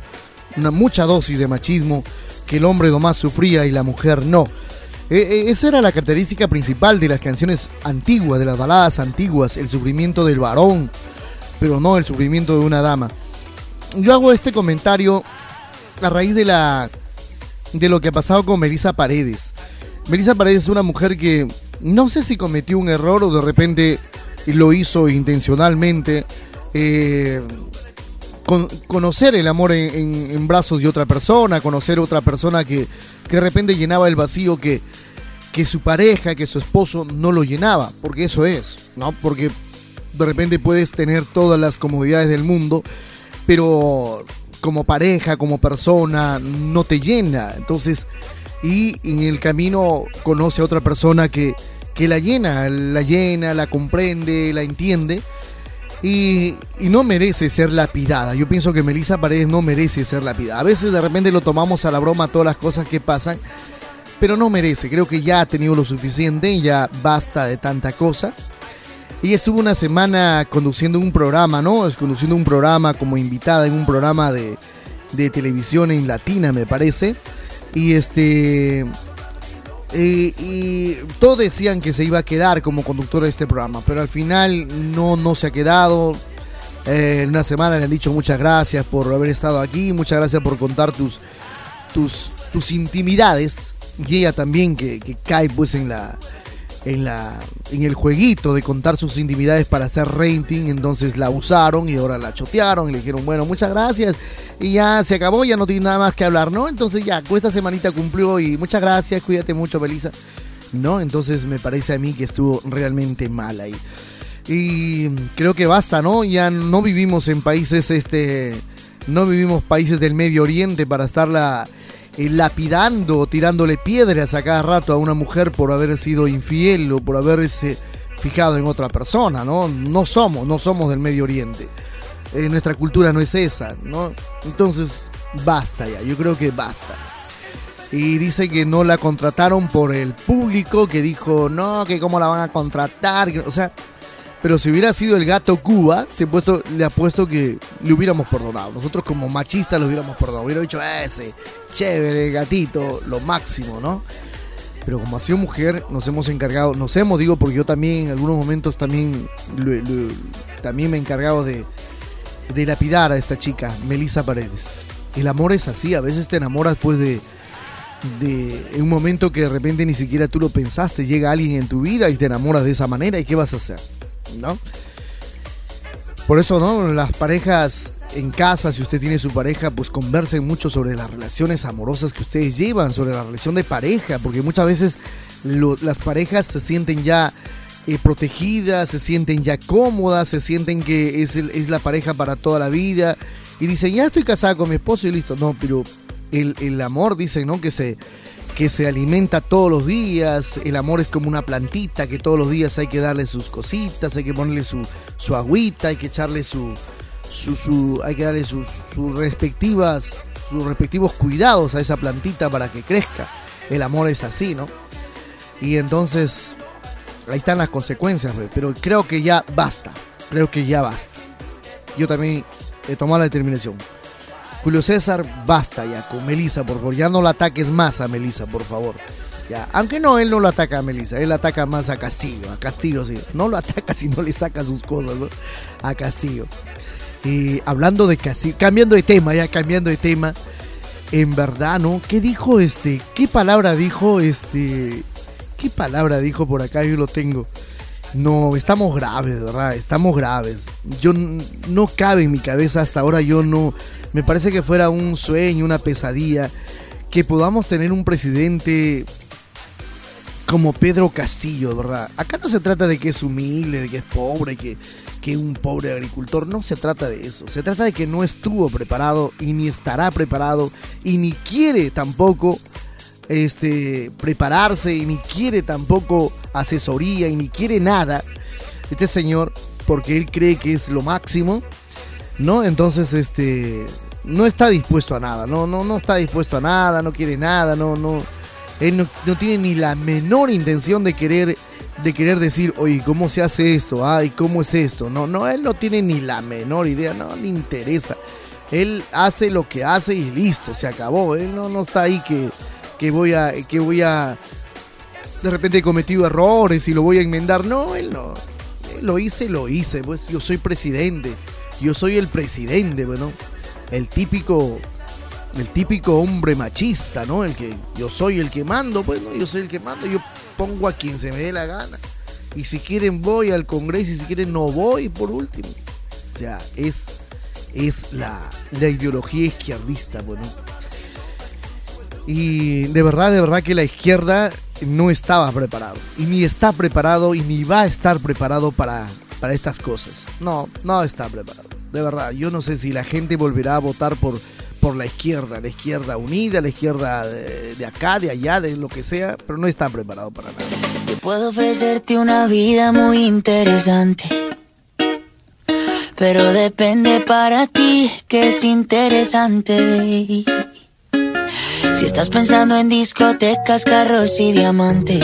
una mucha dosis de machismo que el hombre nomás sufría y la mujer no. Eh, eh, esa era la característica principal de las canciones antiguas, de las baladas antiguas, el sufrimiento del varón, pero no el sufrimiento de una dama. Yo hago este comentario a raíz de la de lo que ha pasado con Melissa Paredes. Melissa Paredes es una mujer que no sé si cometió un error o de repente lo hizo intencionalmente. eh, con- conocer el amor en, en- brazos de otra persona, conocer otra persona que, que de repente llenaba el vacío que, que su pareja, que su esposo no lo llenaba, porque eso es, ¿no? Porque de repente puedes tener todas las comodidades del mundo, pero como pareja, como persona, no te llena. Entonces, y en el camino conoce a otra persona que, que la llena, la llena, la comprende, la entiende y, y no merece ser lapidada. Yo pienso que Melissa Paredes no merece ser lapidada. A veces de repente lo tomamos a la broma todas las cosas que pasan, pero no merece. Creo que ya ha tenido lo suficiente ya basta de tanta cosa. Ella estuvo una semana conduciendo un programa, ¿no? Es Conduciendo un programa como invitada en un programa de, de televisión en latina, me parece. Y este. y todos decían que se iba a quedar como conductora de este programa, pero al final no, no se ha quedado. Eh, en una semana le han dicho muchas gracias por haber estado aquí, muchas gracias por contar tus, tus, tus intimidades. Y ella también que, que cae pues en la, en la en el jueguito de contar sus intimidades para hacer rating, entonces la usaron y ahora la chotearon y le dijeron, bueno, muchas gracias y ya se acabó, ya no tiene nada más que hablar, ¿no? Entonces ya, pues, esta semanita cumplió y muchas gracias, cuídate mucho, Belisa. ¿No? Entonces me parece a mí que estuvo realmente mal ahí. Y creo que basta, ¿no? Ya no vivimos en países, este, no vivimos países del Medio Oriente para estarla eh, lapidando, tirándole piedras a cada rato a una mujer por haber sido infiel o por haberse fijado en otra persona, ¿no? No somos, no somos del Medio Oriente. Eh, nuestra cultura no es esa, ¿no? Entonces, basta ya, yo creo que basta. Y dice que no la contrataron por el público, que dijo, no, que cómo la van a contratar, o sea, pero si hubiera sido el gato Cuba, se puesto, le ha puesto que le hubiéramos perdonado. Nosotros como machistas lo hubiéramos perdonado. Hubiera dicho, ese, chévere, gatito, lo máximo, ¿no? Pero como ha sido mujer, nos hemos encargado, nos hemos, digo, porque yo también en algunos momentos también, también me he encargado de, lapidar a esta chica, Melissa Paredes. El amor es así, a veces te enamoras pues de, de un momento que de repente ni siquiera tú lo pensaste, llega alguien en tu vida y te enamoras de esa manera y ¿qué vas a hacer? ¿No? Por eso, ¿no? Las parejas en casa, si usted tiene su pareja, pues conversen mucho sobre las relaciones amorosas que ustedes llevan, sobre la relación de pareja, porque muchas veces las parejas se sienten ya eh, protegidas, se sienten ya cómodas, se sienten que es la pareja para toda la vida y dicen, ya estoy casada con mi esposo y listo. No, pero el, el amor, dicen, ¿no? Que se, que se alimenta todos los días, el amor es como una plantita que todos los días hay que darle sus cositas, hay que ponerle su, su agüita, hay que echarle su, su, hay que darle sus, respectivas, sus respectivos cuidados a esa plantita para que crezca. El amor es así, ¿no? Y entonces, ahí están las consecuencias, pero creo que ya basta, creo que ya basta. Yo también he tomado la determinación. Julio César, basta ya con Melissa, por favor. Ya no la ataques más a Melissa, por favor. Ya. Aunque no, él no lo ataca a Melissa, él ataca más a Castillo. A Castillo, sí. No lo ataca si no le saca sus cosas, ¿no? A Castillo. Y hablando de Castillo, cambiando de tema, ya cambiando de tema. En verdad, ¿no? ¿Qué dijo este? ¿Qué palabra dijo este? ¿Qué palabra dijo por acá? Yo lo tengo. No, estamos graves, ¿verdad? Estamos graves. Yo no cabe en mi cabeza hasta ahora, yo no... Me parece que fuera un sueño, una pesadilla, que podamos tener un presidente como Pedro Castillo, ¿verdad? Acá no se trata de que es humilde, de que es pobre, que, que un pobre agricultor, no se trata de eso. Se trata de que no estuvo preparado y ni estará preparado y ni quiere tampoco este, prepararse y ni quiere tampoco asesoría y ni quiere nada. Este señor, porque él cree que es lo máximo, ¿no? Entonces, este, no está dispuesto a nada, no, no, no está dispuesto a nada, no quiere nada, no, no, él no, no tiene ni la menor intención de querer, de querer decir, oye, ¿cómo se hace esto? Ay, ¿cómo es esto? No, no, él no tiene ni la menor idea, no le interesa. Él hace lo que hace y listo, se acabó. Él no, no está ahí que, que voy a, que voy a, de repente he cometido errores y lo voy a enmendar. No, él no. Él lo hice, lo hice. Pues yo soy presidente. Yo soy el presidente, bueno. El típico, el típico hombre machista, ¿no? El que yo soy el que mando, pues no, yo soy el que mando. Yo pongo a quien se me dé la gana. Y si quieren voy al Congreso y si quieren no voy, por último. O sea, es, es la, la ideología izquierdista, bueno. Y de verdad, de verdad que la izquierda no estaba preparado. Y ni está preparado y ni va a estar preparado para, para estas cosas. No, no está preparado. De verdad, yo no sé si la gente volverá a votar por, por la izquierda, la izquierda unida, la izquierda de, acá, de allá, de lo que sea, pero no están preparados para nada. Yo puedo ofrecerte una vida muy interesante. Pero depende para ti que es interesante. Si estás pensando en discotecas, carros y diamantes,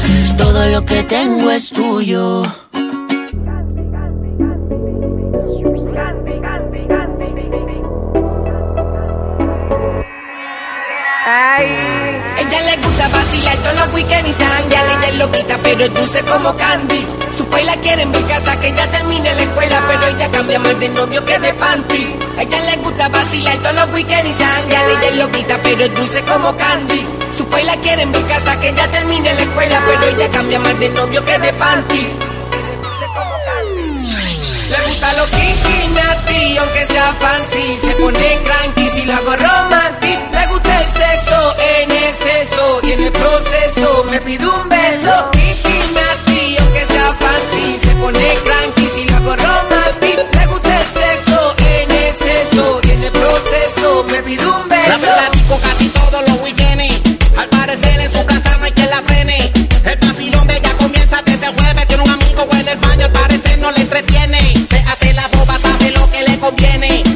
todo lo que tengo es tuyo. Gusta vacilar todos los weekends y se janguea, ella es loquita, pero es dulce como candy. Su la quiere en mi casa, que ya termine la escuela, pero ella cambia más de novio que de panty. Ella le gusta vacilar todos los weekends y se janguea, ella es loquita, pero es dulce como candy. Su la quiere en mi casa, que ya termine la escuela, pero ella cambia más de novio que de panty. Le gusta lo nasty, aunque sea fancy Se pone cranky si lo hago romantic Le gusta el sexo en exceso Y en el proceso me pide un beso nasty, aunque sea fancy Se pone cranky si lo hago romantic Le gusta el sexo en exceso Y en el proceso me pide un beso La platico casi todos los weekends. Al parecer en su casa no hay quien la frene. El vacilón de ella comienza desde jueves. Tiene un amigo en el baño, al parecer no le entretiene.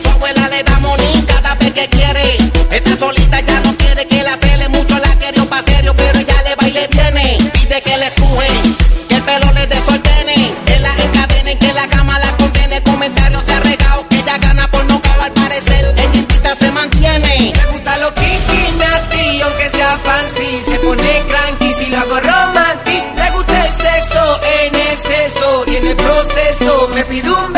Su abuela le da money cada vez que quiere. Está solita, ya no quiere que la cele mucho. La querió pa' serio, pero ella le va y viene. Pide que le estrujen, que el pelo le desordene. Que la encadenen, que la cama la condene. Comentarios se ha que ella gana por no al parecer. Ella se mantiene. Le gusta lo kinky, nasty, aunque sea fancy Se pone cranky si lo hago romantic Le gusta el sexo en exceso Y en el proceso me pide un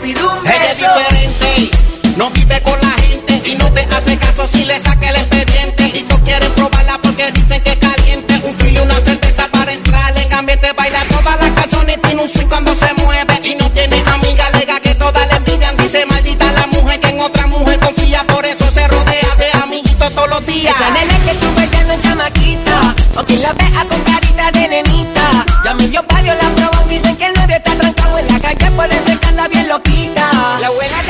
Ella es diferente, no vive con la gente y no te hace caso si le saca el expediente. Y no quieren probarla porque dicen que es caliente. Un filo y una cerveza para entrarle. También te baila todas las canciones, tiene un swing cuando se mueve. Y no tiene amiga lega que todas le envidian. Dice maldita la mujer que en otra mujer confía, por eso se rodea de amiguitos todos los días. Esa nena que tú ves ya no es chamaquita, o quien la vea con carita de nenita. Ya medio barrio la proban, dicen que el novio está trancado en la calle por el bien loquita. La abuela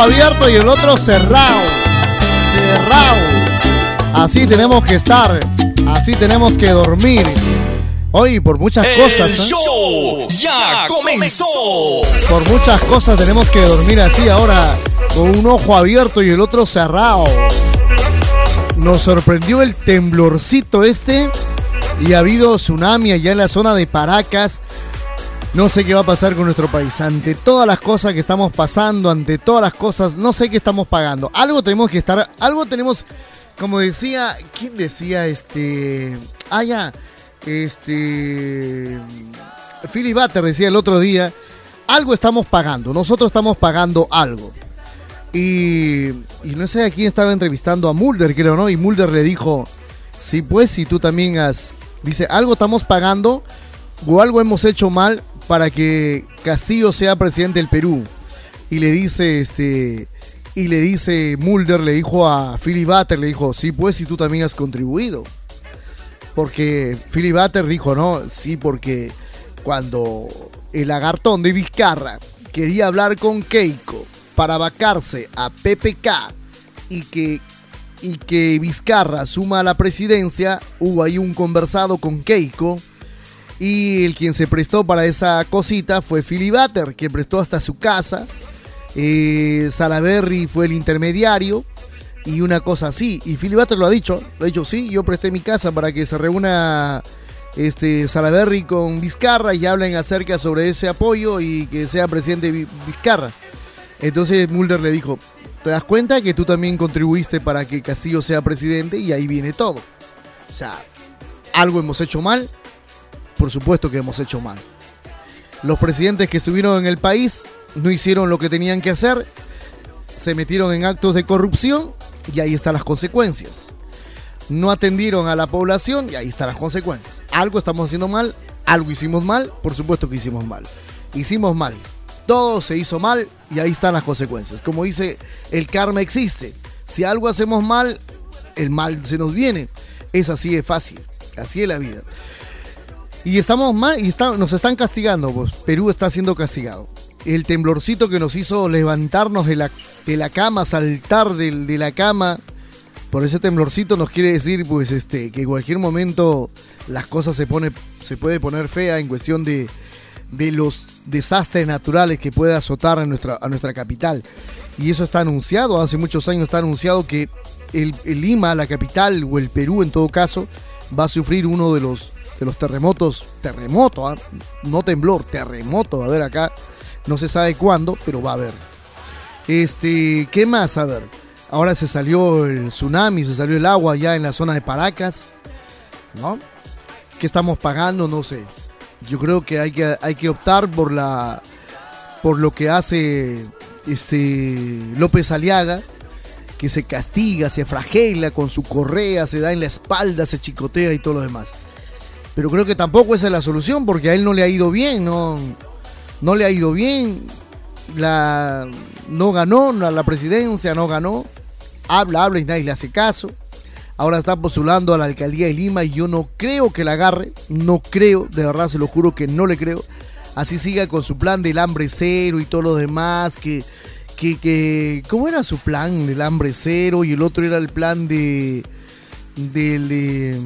abierto y el otro cerrado. Cerrado. Así tenemos que estar. Así tenemos que dormir. Hoy por muchas cosas. ¿eh? show ya comenzó. Por muchas cosas tenemos que dormir así ahora con un ojo abierto y el otro cerrado. Nos sorprendió el temblorcito este y ha habido tsunami allá en la zona de Paracas. No sé qué va a pasar con nuestro país. Ante todas las cosas que estamos pasando, ante todas las cosas, no sé qué estamos pagando. Algo tenemos que estar, algo tenemos, como decía, ¿quién decía este? Ah, ya, este, Philly decía el otro día, algo estamos pagando, nosotros estamos pagando algo. Y, y no sé a quién estaba entrevistando a Mulder, creo, ¿no? Y Mulder le dijo, sí, pues, si tú también has, dice, algo estamos pagando o algo hemos hecho mal para que Castillo sea presidente del Perú. Y le dice, este, y le dice Mulder, le dijo a Philly Butter, le dijo, sí, pues, si tú también has contribuido. Porque Philly Butter dijo, no, sí, porque cuando el lagartón de Vizcarra quería hablar con Keiko para vacarse a PPK y que, y que Vizcarra suma a la presidencia, hubo ahí un conversado con Keiko y el quien se prestó para esa cosita fue Philly Butter, que prestó hasta su casa. Eh, Salaberry fue el intermediario y una cosa así. Y Philly Butter lo ha dicho, lo ha dicho, sí, yo presté mi casa para que se reúna este Salaberry con Vizcarra y hablen acerca sobre ese apoyo y que sea presidente Vi- Vizcarra. Entonces Mulder le dijo, ¿te das cuenta que tú también contribuiste para que Castillo sea presidente? Y ahí viene todo. O sea, algo hemos hecho mal, por supuesto que hemos hecho mal. Los presidentes que estuvieron en el país no hicieron lo que tenían que hacer, se metieron en actos de corrupción y ahí están las consecuencias. No atendieron a la población y ahí están las consecuencias. Algo estamos haciendo mal, algo hicimos mal, por supuesto que hicimos mal. Hicimos mal. Todo se hizo mal y ahí están las consecuencias. Como dice, el karma existe. Si algo hacemos mal, el mal se nos viene. Es así de fácil. Así es la vida. Y estamos mal y está- nos están castigando. Pues. Perú está siendo castigado. El temblorcito que nos hizo levantarnos de la, de la cama, saltar del- de, la cama. Por ese temblorcito nos quiere decir pues este que en cualquier momento las cosas se pone se puede poner fea en cuestión de, de los desastres naturales que puede azotar a nuestra, a nuestra capital. Y eso está anunciado, hace muchos años está anunciado que el Lima, la capital, o el Perú en todo caso, va a sufrir uno de los, de los terremotos, terremoto, ¿ah? no temblor, terremoto, a ver acá, no se sabe cuándo, pero va a haber. Este, ¿qué más? A ver, ahora se salió el tsunami, se salió el agua ya en la zona de Paracas, ¿no? ¿Qué estamos pagando? No sé. Yo creo que hay que, hay que optar por la por lo que hace este López Aliaga, que se castiga, se flagela con su correa, se da en la espalda, se chicotea y todo lo demás. Pero creo que tampoco esa es la solución porque a él no le ha ido bien, no, no le ha ido bien. La, no ganó la, la presidencia, no ganó. Habla, habla y nadie le hace caso. Ahora está postulando a la alcaldía de Lima y yo no creo que la agarre. No creo, de verdad se lo juro que no le creo. Así siga con su plan del hambre cero y todo lo demás. Que, que, que ¿cómo era su plan del hambre cero? Y el otro era el plan de, del, de,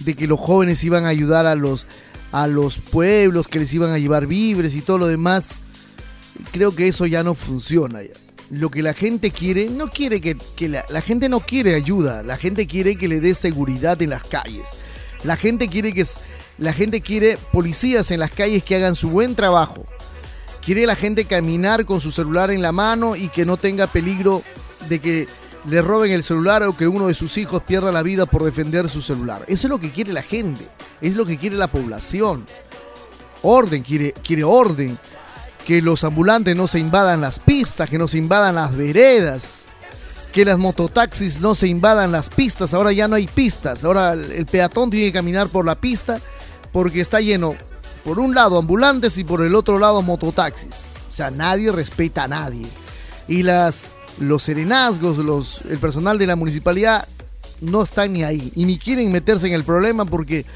de que los jóvenes iban a ayudar a los, a los pueblos, que les iban a llevar víveres y todo lo demás. Creo que eso ya no funciona ya lo que la gente quiere, no quiere que, que la, la, gente no quiere ayuda, la gente quiere que le dé seguridad en las calles. La gente quiere que la gente quiere policías en las calles que hagan su buen trabajo. Quiere la gente caminar con su celular en la mano y que no tenga peligro de que le roben el celular o que uno de sus hijos pierda la vida por defender su celular. Eso es lo que quiere la gente, es lo que quiere la población. Orden, quiere, quiere orden que los ambulantes no se invadan las pistas, que no se invadan las veredas, que las mototaxis no se invadan las pistas, ahora ya no hay pistas, ahora el peatón tiene que caminar por la pista porque está lleno, por un lado ambulantes y por el otro lado mototaxis. O sea, nadie respeta a nadie. Y las, los serenazgos, los, el personal de la municipalidad no están ni ahí y ni quieren meterse en el problema porque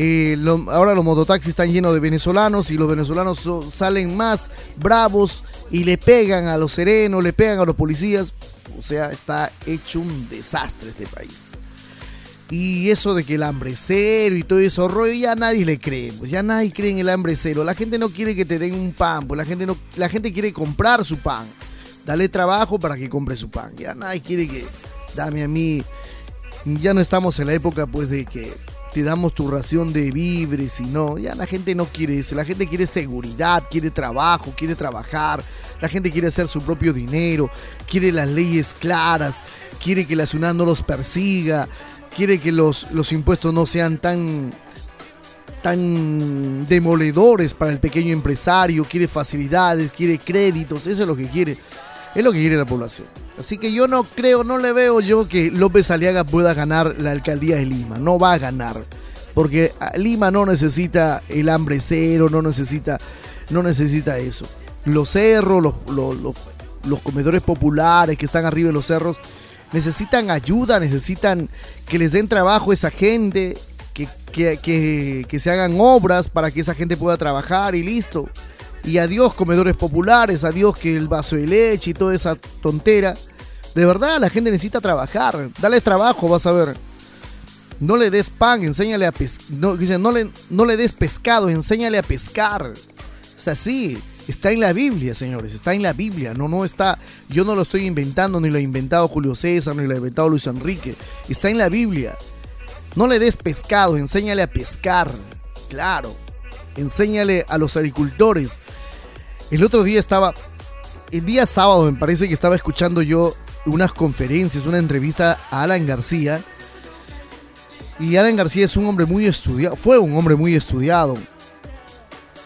eh, lo, ahora los mototaxis están llenos de venezolanos y los venezolanos salen más bravos y le pegan a los serenos, le pegan a los policías. O sea, está hecho un desastre este país. Y eso de que el hambre cero y todo eso rollo, ya nadie le cree, pues ya nadie cree en el hambre cero. La gente no quiere que te den un pan, pues la gente no, la gente quiere comprar su pan. Dale trabajo para que compre su pan. Ya nadie quiere que dame a mí. Ya no estamos en la época pues de que te damos tu ración de víveres y no, ya la gente no quiere eso, la gente quiere seguridad, quiere trabajo, quiere trabajar, la gente quiere hacer su propio dinero, quiere las leyes claras, quiere que la ciudad no los persiga, quiere que los, los impuestos no sean tan tan demoledores para el pequeño empresario, quiere facilidades, quiere créditos, eso es lo que quiere, es lo que quiere la población. Así que yo no creo, no le veo yo que López Aliaga pueda ganar la alcaldía de Lima, no va a ganar, porque Lima no necesita el hambre cero, no necesita, no necesita eso. Los cerros, los, los, los, comedores populares que están arriba de los cerros, necesitan ayuda, necesitan que les den trabajo a esa gente, que, que, que, que, se hagan obras para que esa gente pueda trabajar y listo. Y adiós comedores populares, adiós que el vaso de leche y toda esa tontera. De verdad, la gente necesita trabajar. Dale trabajo, vas a ver. No le des pan, enséñale a pescar. No, no, le, no le des pescado, enséñale a pescar. Es así. Está en la Biblia, señores, está en la Biblia, no, no está, yo no lo estoy inventando, ni lo ha inventado Julio César, ni lo ha inventado Luis Enrique, está en la Biblia. No le des pescado, enséñale a pescar, claro, enséñale a los agricultores. El otro día estaba, el día sábado me parece que estaba escuchando yo unas conferencias, una entrevista a Alan García. Y Alan García es un hombre muy estudiado, fue un hombre muy estudiado,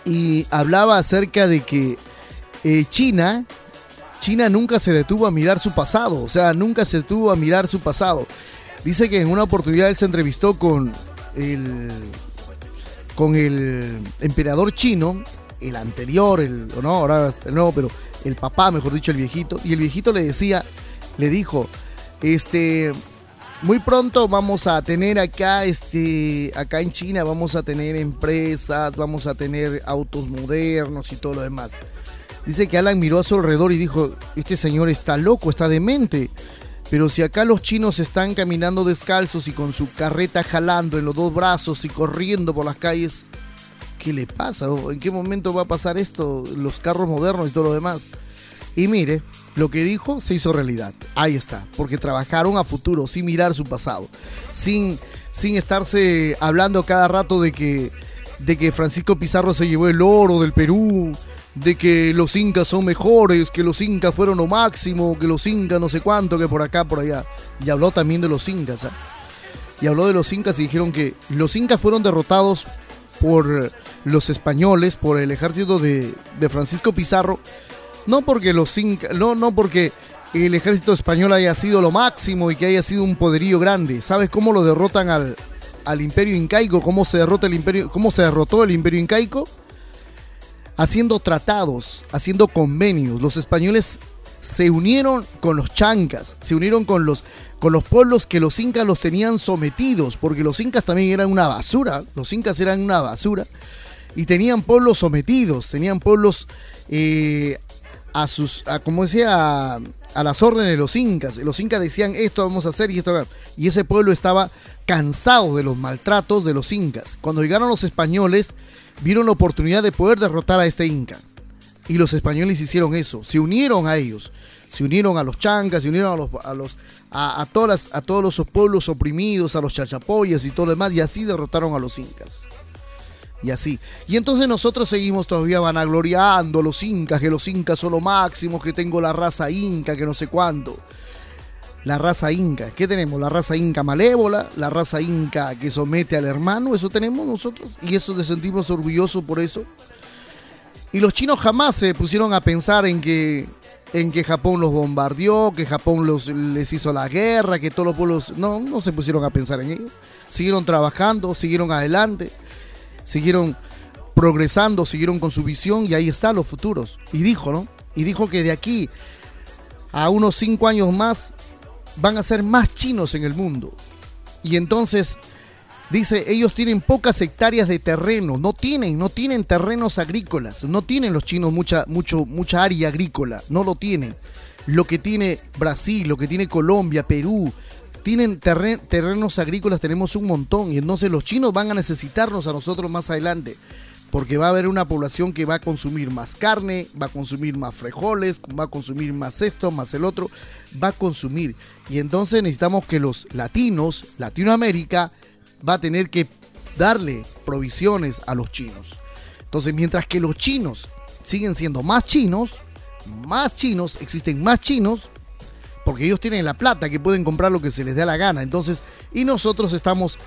y hablaba acerca de que eh, China, China nunca se detuvo a mirar su pasado, o sea, nunca se detuvo a mirar su pasado. Dice que en una oportunidad él se entrevistó con el, con el emperador chino, el anterior, el, no, ahora el nuevo, pero el papá, mejor dicho, el viejito, y el viejito le decía, le dijo, este, muy pronto vamos a tener acá, este, acá en China vamos a tener empresas, vamos a tener autos modernos y todo lo demás. Dice que Alan miró a su alrededor y dijo, este señor está loco, está demente. Pero si acá los chinos están caminando descalzos y con su carreta jalando en los dos brazos y corriendo por las calles, ¿qué le pasa? ¿En qué momento va a pasar esto? Los carros modernos y todo lo demás. Y mire, lo que dijo se hizo realidad. Ahí está, porque trabajaron a futuro, sin mirar su pasado, sin, sin estarse hablando cada rato de que, de que Francisco Pizarro se llevó el oro del Perú, de que los incas son mejores, que los incas fueron lo máximo, que los incas no sé cuánto, que por acá, por allá. Y habló también de los incas. ¿eh? Y habló de los incas y dijeron que los incas fueron derrotados por los españoles, por el ejército de, de Francisco Pizarro, no porque los incas, no, no porque el ejército español haya sido lo máximo y que haya sido un poderío grande. ¿Sabes cómo lo derrotan al, al imperio incaico? ¿Cómo se derrota el imperio? ¿Cómo se derrotó el imperio incaico? Haciendo tratados, haciendo convenios. Los españoles se unieron con los chancas, se unieron con los, con los pueblos que los incas los tenían sometidos, porque los incas también eran una basura, los incas eran una basura, y tenían pueblos sometidos, tenían pueblos eh, a sus, como decía, a, a, las órdenes de los incas. Los incas decían esto vamos a hacer y esto. Y ese pueblo estaba cansado de los maltratos de los incas. Cuando llegaron los españoles, vieron la oportunidad de poder derrotar a este inca. Y los españoles hicieron eso, se unieron a ellos, se unieron a los chancas, se unieron a los, a a, todas, a todos los pueblos oprimidos, a los chachapoyas y todo lo demás, y así derrotaron a los incas y así. Y entonces nosotros seguimos todavía vanagloriando a los incas, que los incas son lo máximo, que tengo la raza inca, que no sé cuánto. La raza inca, ¿qué tenemos? La raza inca malévola, la raza inca que somete al hermano, eso tenemos nosotros y eso nos sentimos orgullosos por eso. Y los chinos jamás se pusieron a pensar en que en que Japón los bombardeó, que Japón los, les hizo la guerra, que todos los pueblos... No, no se pusieron a pensar en ello. Siguieron trabajando, siguieron adelante siguieron progresando, siguieron con su visión y ahí están los futuros. Y dijo, ¿no? Y dijo que de aquí a unos cinco años más van a ser más chinos en el mundo. Y entonces dice, ellos tienen pocas hectáreas de terreno, no tienen, no tienen terrenos agrícolas, no tienen los chinos mucha, mucho, mucha área agrícola, no lo tienen. Lo que tiene Brasil, lo que tiene Colombia, Perú, tienen terre- terrenos agrícolas, tenemos un montón y entonces los chinos van a necesitarnos a nosotros más adelante. Porque va a haber una población que va a consumir más carne, va a consumir más frijoles, va a consumir más esto, más el otro, va a consumir. Y entonces necesitamos que los latinos, Latinoamérica, va a tener que darle provisiones a los chinos. Entonces, mientras que los chinos siguen siendo más chinos, más chinos, existen más chinos, porque ellos tienen la plata que pueden comprar lo que se les dé la gana. Entonces, y nosotros estamos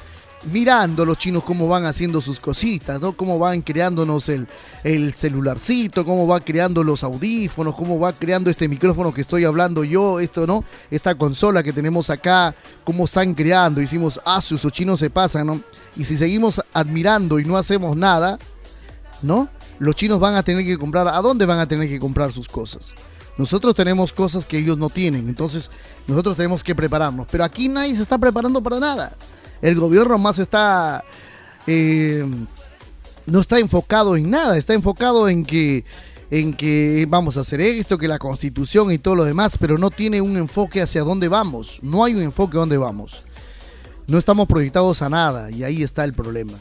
mirando los chinos cómo van haciendo sus cositas, ¿no? Cómo van creándonos el, el celularcito, cómo va creando los audífonos, cómo va creando este micrófono que estoy hablando yo, esto, ¿no? Esta consola que tenemos acá, cómo están creando. Hicimos, ah, sus chinos se pasan, ¿no? Y si seguimos admirando y no hacemos nada, ¿no? Los chinos van a tener que comprar, ¿a dónde van a tener que comprar sus cosas? Nosotros tenemos cosas que ellos no tienen, entonces nosotros tenemos que prepararnos. Pero aquí nadie se está preparando para nada. El gobierno más está... eh, no está enfocado en nada, está enfocado en que, en que vamos a hacer esto, que la constitución y todo lo demás, pero no tiene un enfoque hacia dónde vamos. No hay un enfoque a dónde vamos. No estamos proyectados a nada y ahí está el problema.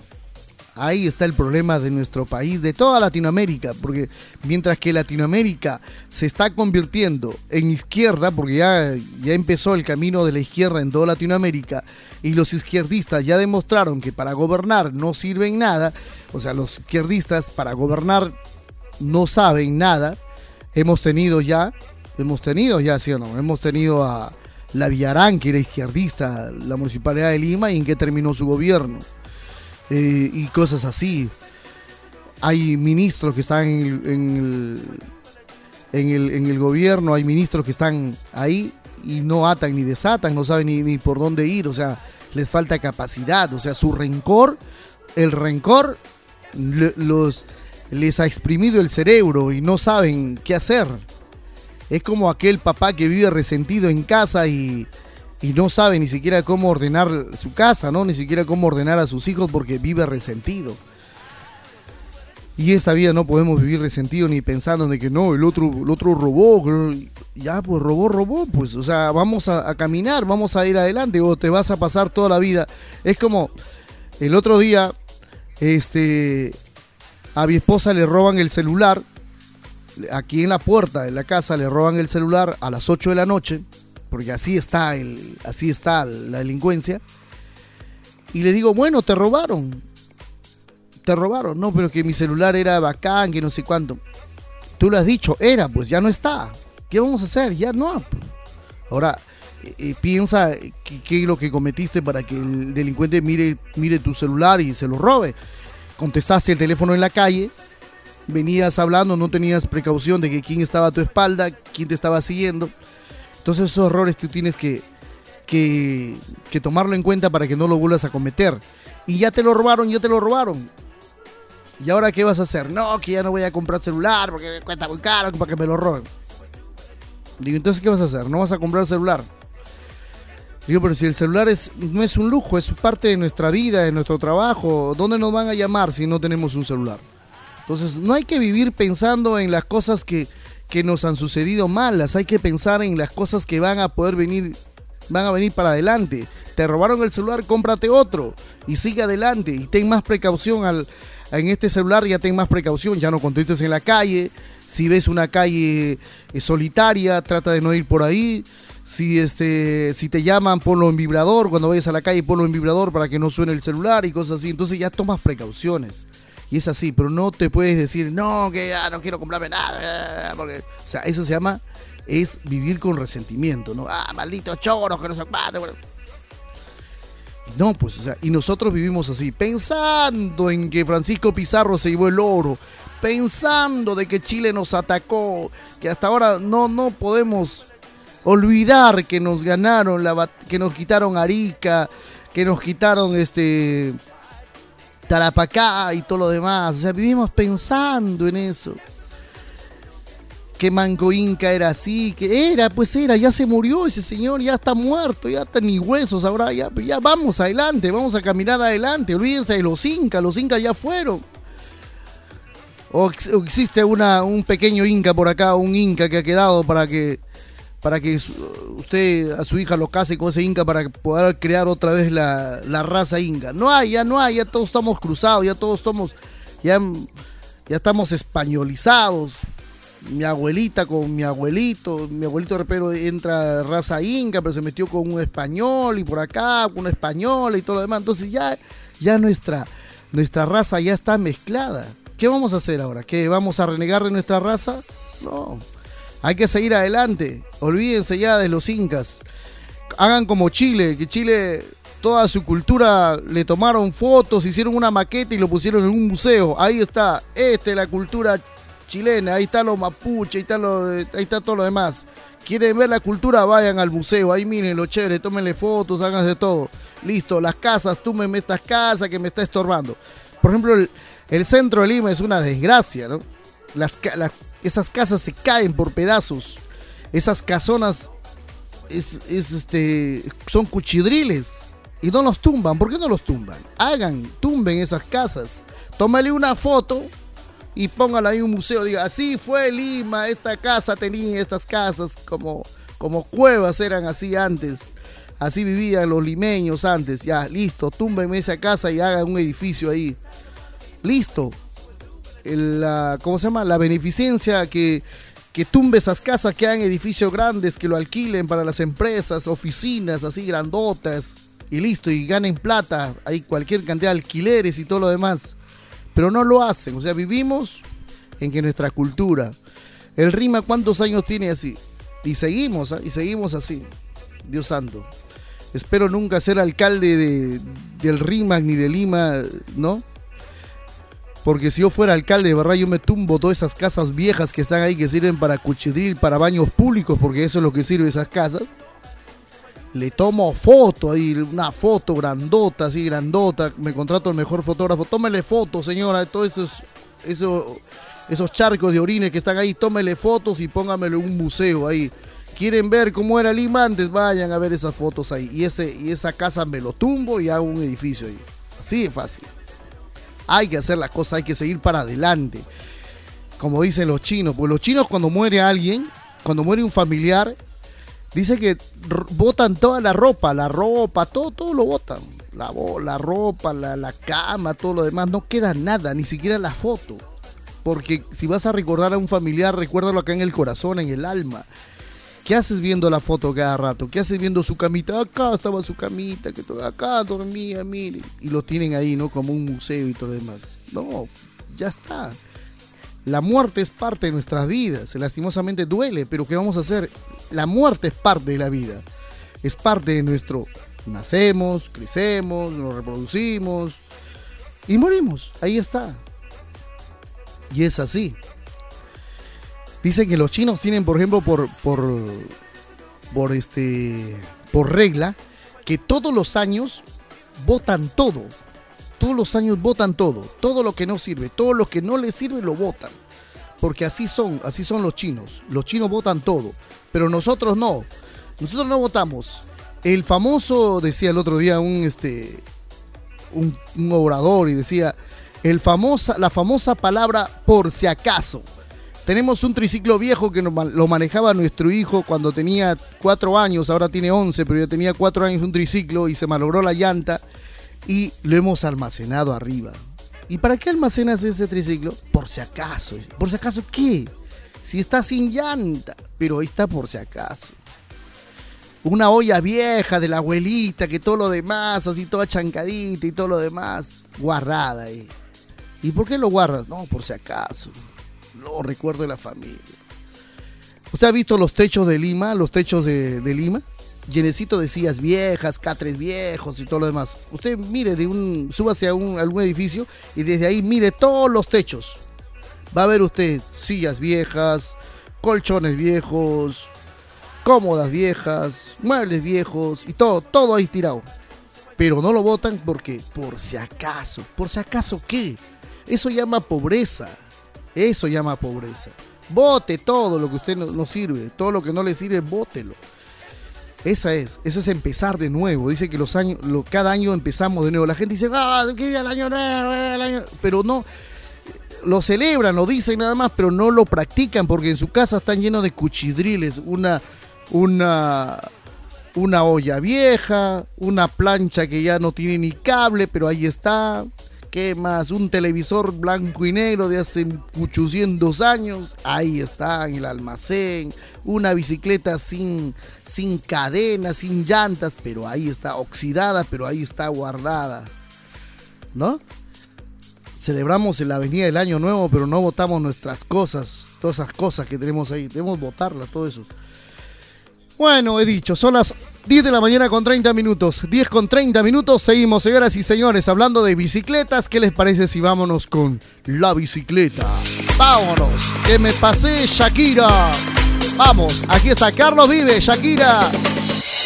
Ahí está el problema de nuestro país, de toda Latinoamérica, porque mientras que Latinoamérica se está convirtiendo en izquierda, porque ya, ya empezó el camino de la izquierda en toda Latinoamérica, y los izquierdistas ya demostraron que para gobernar no sirven nada, o sea, los izquierdistas para gobernar no saben nada, hemos tenido ya, hemos tenido ya, sí o no, hemos tenido a la Villarán, que era izquierdista, la Municipalidad de Lima, y en qué terminó su gobierno eh, y cosas así. Hay ministros que están en el, en, el, en, el, gobierno, hay ministros que están ahí y no atan ni desatan, no saben ni, por dónde ir, o sea, les falta capacidad, o sea, su rencor, el rencor los, les ha exprimido el cerebro y no saben qué hacer. Es como aquel papá que vive resentido en casa y, y no sabe ni siquiera cómo ordenar su casa, ¿no? Ni siquiera cómo ordenar a sus hijos porque vive resentido. Y esta vida no podemos vivir resentido ni pensando de que no, el otro, el otro robó. Ya, pues robó, robó. Pues, o sea, vamos a, a caminar, vamos a ir adelante o te vas a pasar toda la vida. Es como el otro día, este, a mi esposa le roban el celular. Aquí en la puerta de la casa le roban el celular a las 8 de la noche, porque así está, el, así está la delincuencia. Y le digo, bueno, te robaron. Te robaron, no, pero que mi celular era bacán, que no sé cuánto. Tú lo has dicho, era, pues ya no está. ¿Qué vamos a hacer? Ya no. Ahora, eh, eh, piensa qué es lo que cometiste para que el delincuente mire, mire tu celular y se lo robe. Contestaste el teléfono en la calle, venías hablando, no tenías precaución de que quién estaba a tu espalda, quién te estaba siguiendo. Entonces esos errores tú tienes que, que, tomarlo en cuenta para que no lo vuelvas a cometer. Y ya te lo robaron, ya te lo robaron. ¿Y ahora qué vas a hacer? No, que ya no voy a comprar celular porque me cuesta muy caro para que me lo roben. Digo, entonces ¿qué vas a hacer? ¿No vas a comprar celular? Digo, pero si el celular es, no es un lujo, es parte de nuestra vida, de nuestro trabajo, ¿dónde nos van a llamar si no tenemos un celular? Entonces, no hay que vivir pensando en las cosas que, que nos han sucedido malas, hay que pensar en las cosas que van a poder venir, van a venir para adelante. Te robaron el celular, cómprate otro y sigue adelante y ten más precaución al, en este celular, ya ten más precaución, ya no contestes en la calle. Si ves una calle eh, solitaria, trata de no ir por ahí. Si este, si te llaman, ponlo en vibrador. Cuando vayas a la calle, ponlo en vibrador para que no suene el celular y cosas así. Entonces ya tomas precauciones. Y es así, pero no te puedes decir, no, que ya no quiero comprarme nada. Porque, o sea, eso se llama, es vivir con resentimiento, ¿no? Ah, malditos choros, que no se. No, pues, o sea, y nosotros vivimos así, pensando en que Francisco Pizarro se llevó el oro, pensando de que Chile nos atacó, que hasta ahora no, no podemos olvidar que nos ganaron, la, que nos quitaron Arica, que nos quitaron este Tarapacá y todo lo demás. O sea, vivimos pensando en eso. Que Manco Inca era así, que era, pues era, ya se murió ese señor, ya está muerto, ya está ni huesos ahora, ya, ya vamos adelante, vamos a caminar adelante, olvídense de los incas, los incas ya fueron. O, o existe una, un pequeño inca por acá, un inca que ha quedado para que, para que usted a su hija lo case con ese inca para poder crear otra vez la, la raza inca. No hay, ya no hay, ya todos estamos cruzados, ya todos estamos, ya, ya estamos españolizados. Mi abuelita con mi abuelito, mi abuelito repero entra raza inca, pero se metió con un español y por acá con una española y todo lo demás. Entonces ya, ya nuestra, nuestra raza ya está mezclada. ¿Qué vamos a hacer ahora? ¿Qué vamos a renegar de nuestra raza? No. Hay que seguir adelante. Olvídense ya de los incas. Hagan como Chile, que Chile toda su cultura le tomaron fotos, hicieron una maqueta y lo pusieron en un museo. Ahí está, esta es la cultura chilena, ahí está los mapuche, ahí está, lo, ahí está todo lo demás. Quieren ver la cultura, vayan al museo, ahí miren lo chévere, tómenle fotos, háganse todo. Listo, las casas, túmenme estas casas que me está estorbando. Por ejemplo, el centro de Lima es una desgracia, ¿no? Las, esas casas se caen por pedazos. Esas casonas es, este, son cuchidriles y no los tumban. ¿Por qué no los tumban? Hagan, tumben esas casas. Tómale una foto y póngala ahí en un museo. Diga, así fue Lima, esta casa tenía estas casas como, como cuevas eran así antes. Así vivían los limeños antes. Ya, listo, túmbenme esa casa y hagan un edificio ahí. Listo. La, ¿Cómo se llama? La beneficencia que, que tumbe esas casas, que hagan edificios grandes, que lo alquilen para las empresas, oficinas así grandotas. Y listo, y ganen plata. Hay cualquier cantidad de alquileres y todo lo demás. Pero no lo hacen. O sea, vivimos en que nuestra cultura. El Rima, ¿cuántos años tiene así? Y seguimos, ¿ah? y seguimos así. Dios santo. Espero nunca ser alcalde de, del Rima ni de Lima, ¿no? Porque si yo fuera alcalde, de verdad, yo me tumbo todas esas casas viejas que están ahí, que sirven para cuchidril, para baños públicos, porque eso es lo que sirve esas casas. Le tomo foto ahí, una foto grandota, así grandota. Me contrato el mejor fotógrafo. Tómele foto, señora, de todos esos, esos, esos charcos de orines que están ahí. Tómele fotos y póngamelo en un museo ahí. ¿Quieren ver cómo era Lima antes? Vayan a ver esas fotos ahí. Y, ese, y esa casa me lo tumbo y hago un edificio ahí. Así de fácil. Hay que hacer las cosas, hay que seguir para adelante. Como dicen los chinos, pues los chinos cuando muere alguien, cuando muere un familiar, dice que botan toda la ropa, la ropa, todo, todo lo botan. La, la ropa, la, la cama, todo lo demás, no queda nada, ni siquiera la foto. Porque si vas a recordar a un familiar, recuérdalo acá en el corazón, en el alma. ¿Qué haces viendo la foto cada rato? ¿Qué haces viendo su camita? Acá estaba su camita, que to- acá dormía, mire. Y lo tienen ahí, ¿no? Como un museo y todo lo demás. No, ya está. La muerte es parte de nuestras vidas. Lastimosamente duele, pero ¿qué vamos a hacer? La muerte es parte de la vida. Es parte de nuestro... Nacemos, crecemos, nos reproducimos y morimos. Ahí está. Y es así. Dicen que los chinos tienen, por ejemplo, por, por, este, por regla, que todos los años votan todo. Todos los años votan todo. Todo lo que no sirve, todo lo que no les sirve lo votan. Porque así son, así son los chinos. Los chinos votan todo. Pero nosotros no. Nosotros no votamos. El famoso, decía el otro día un, este, un, un orador y decía, el famosa, la famosa palabra por si acaso. Tenemos un triciclo viejo que lo manejaba nuestro hijo cuando tenía cuatro años, ahora tiene 11, pero yo tenía cuatro años un triciclo y se malogró la llanta y lo hemos almacenado arriba. ¿Y para qué almacenas ese triciclo? Por si acaso. ¿Por si acaso qué? Si está sin llanta, pero ahí está por si acaso. Una olla vieja de la abuelita, que todo lo demás, así toda chancadita y todo lo demás, guardada ahí. ¿Y por qué lo guardas? No, por si acaso. Lo recuerdo de la familia. ¿Usted ha visto los techos de Lima? Los techos de, de Lima. Llenecito de sillas viejas, catres viejos y todo lo demás. Usted mire de un. súbase a un, algún edificio y desde ahí mire todos los techos. Va a ver usted sillas viejas, colchones viejos, cómodas viejas, muebles viejos y todo, todo ahí tirado. Pero no lo votan porque, por si acaso, por si acaso qué. Eso llama pobreza. Eso llama pobreza. Bote todo lo que usted no, sirve, todo lo que no le sirve, bótelo. Esa es, eso es empezar de nuevo. Dice que los años, lo, cada año empezamos de nuevo. La gente dice, ah, oh, que el año nuevo, el año. Pero no, lo celebran, lo dicen nada más, pero no lo practican porque en su casa están llenos de cuchidriles, una, una, una olla vieja, una plancha que ya no tiene ni cable, pero ahí está quemas, un televisor blanco y negro de hace 800 años, ahí está en el almacén, una bicicleta sin, sin cadenas, sin llantas, pero ahí está oxidada, pero ahí está guardada. ¿No? Celebramos en la avenida del Año Nuevo, pero no votamos nuestras cosas, todas esas cosas que tenemos ahí, debemos votarlas, todo eso. Bueno, he dicho, son las 10 de la mañana con 30 minutos. 10 con 30 minutos. Seguimos, señoras y señores, hablando de bicicletas. ¿Qué les parece si vámonos con la bicicleta? Vámonos, que me pasé Shakira. Vamos, aquí está Carlos Vive, Shakira.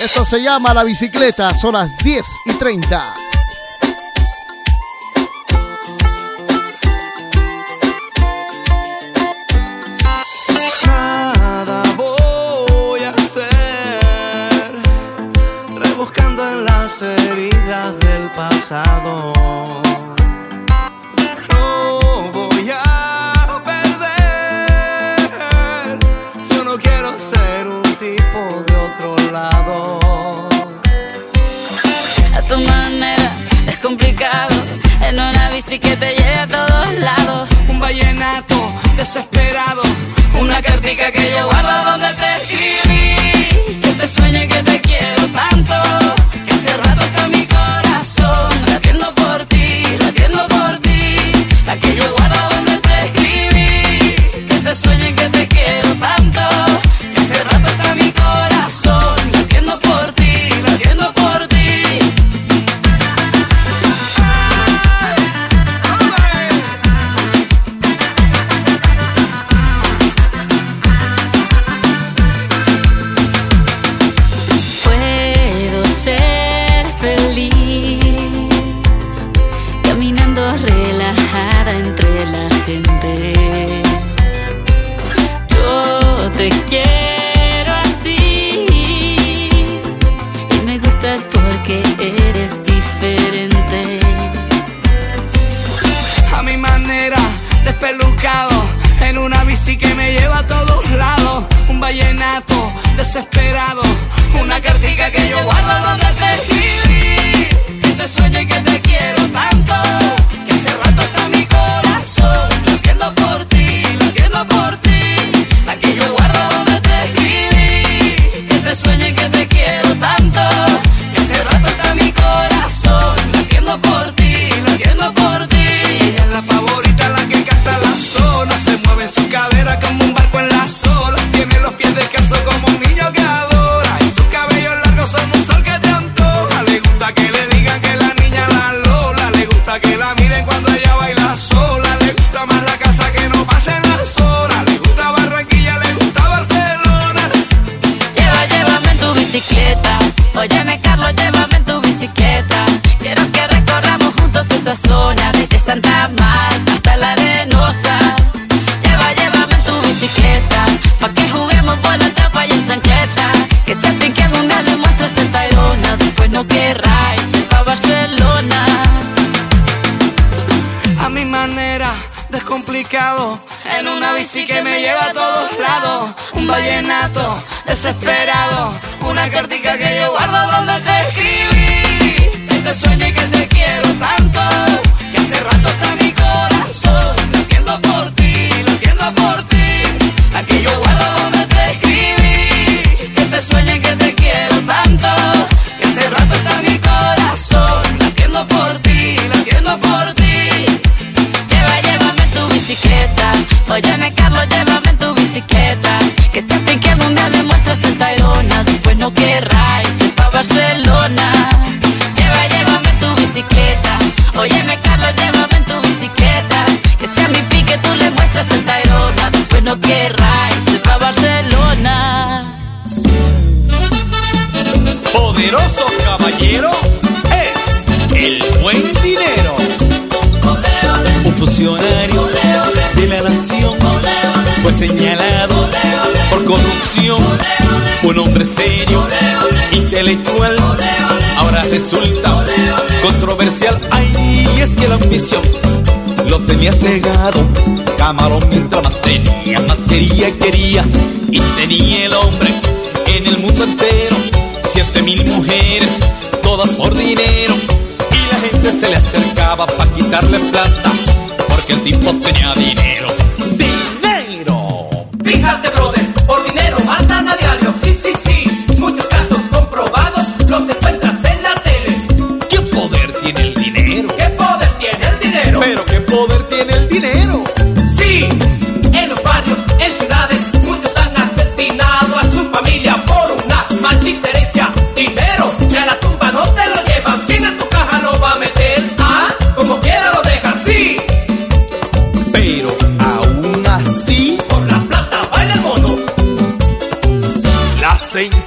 Esto se llama la bicicleta. Son las 10 y 30. pasado. No voy a perder. Yo no quiero ser un tipo de otro lado. A tu manera es complicado. En una bici que te lleve a todos lados. Un vallenato desesperado. Una cartica que yo guardo donde te escribí. Que te sueñe que te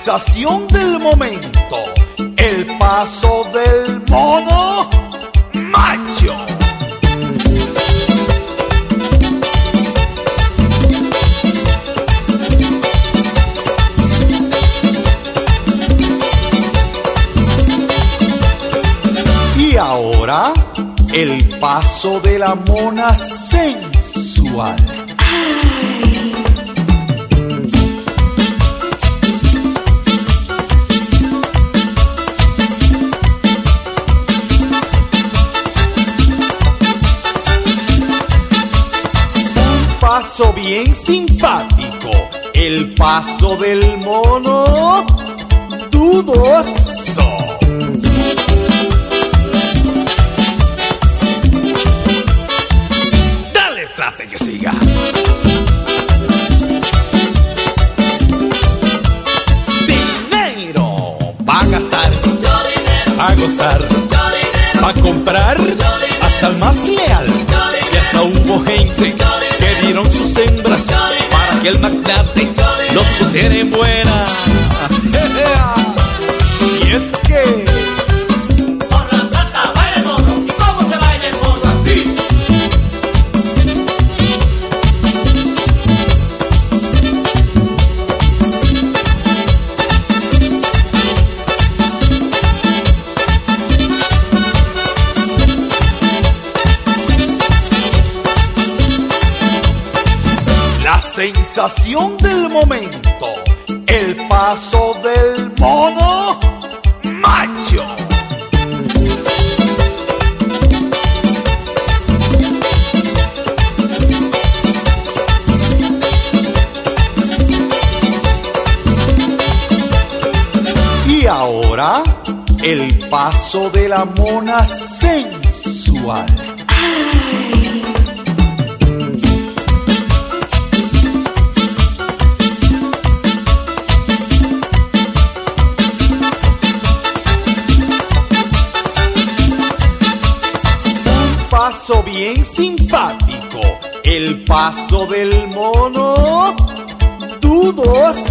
sensación del momento, el paso del mono macho. Y ahora, el paso de la mona sensual. paso bien simpático, el paso del mono dudoso. Dale, trate que siga. Dinero pa' gastar, a gozar, a comprar, hasta el más leal. Y hasta hubo gente sembras para que el magnate nos pusiera en buena. del momento, el paso del mono macho. Y ahora, el paso de la mona sensual. simpático, el paso del mono, dudoso.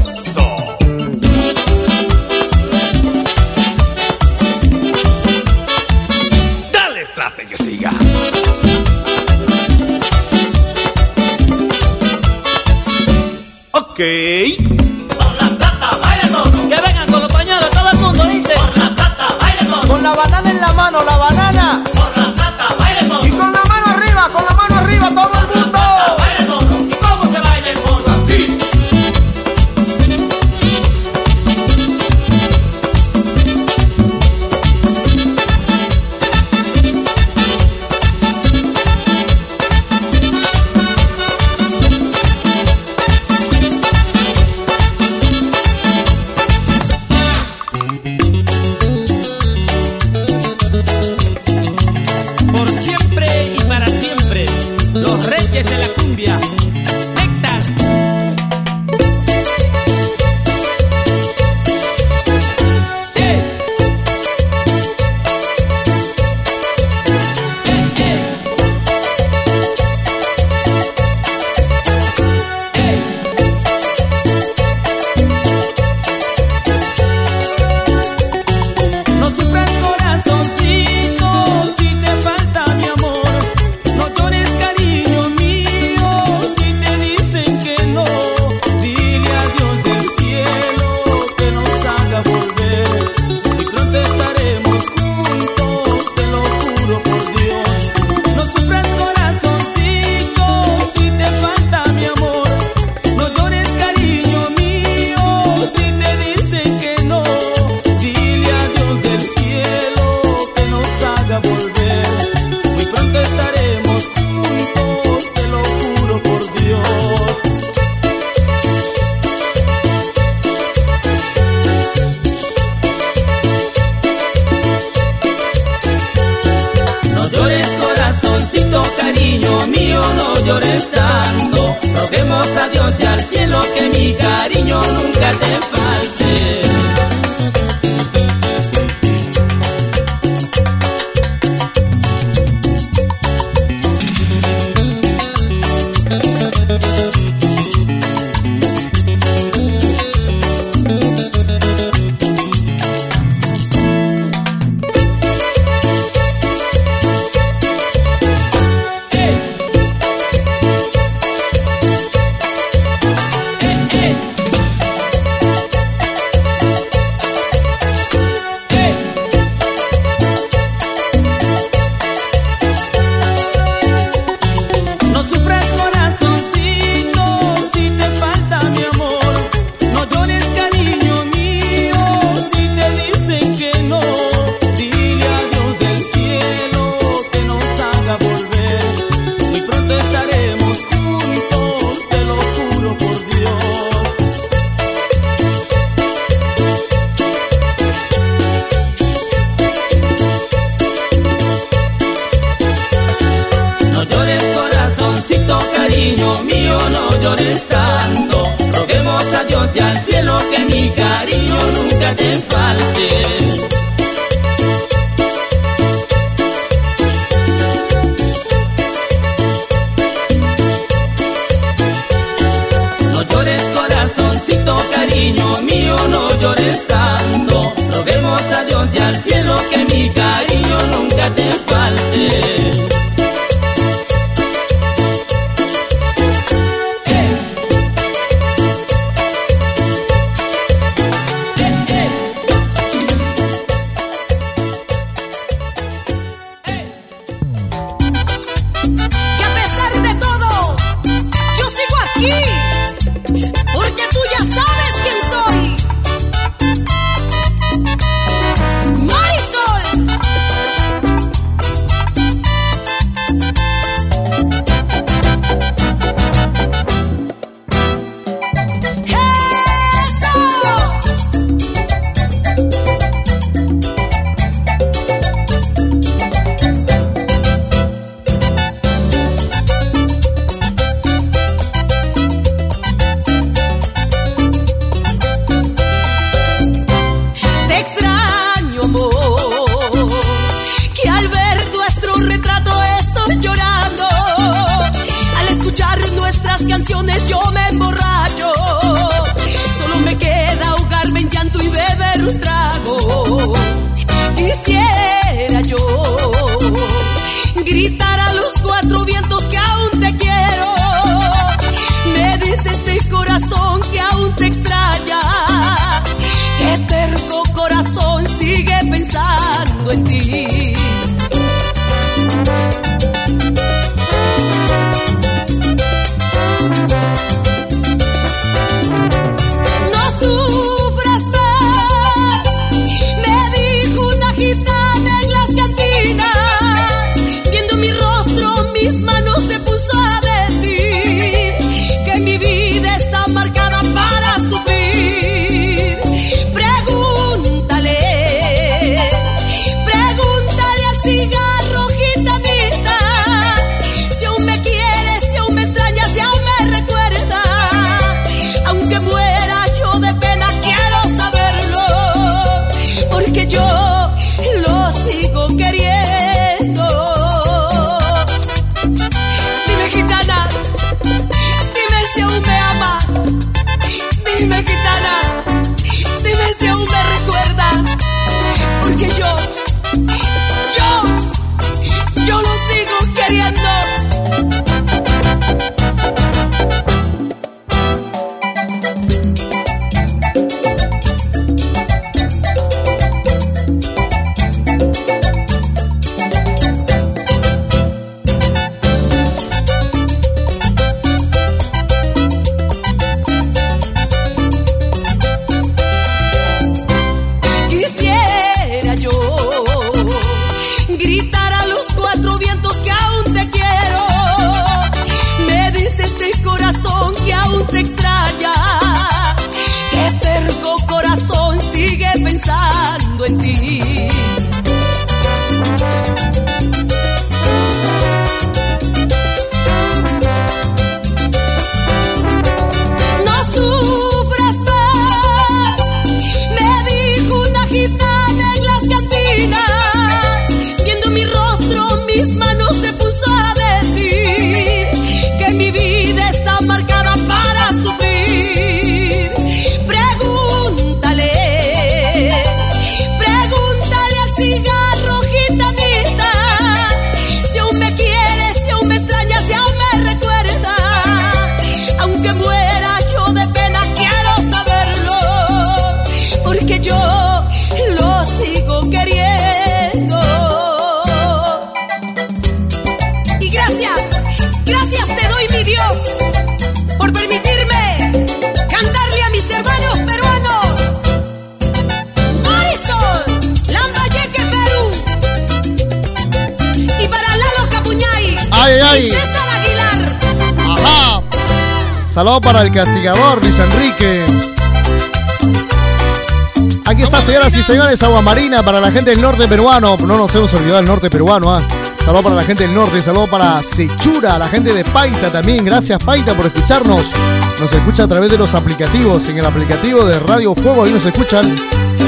señores, agua marina para la gente del norte peruano. No nos hemos olvidado del norte peruano. Ah. ¿eh? Saludos para la gente del norte, saludos para Sechura, la gente de Paita también. Gracias Paita por escucharnos. Nos escucha a través de los aplicativos, en el aplicativo de Radio Fuego, ahí nos escuchan.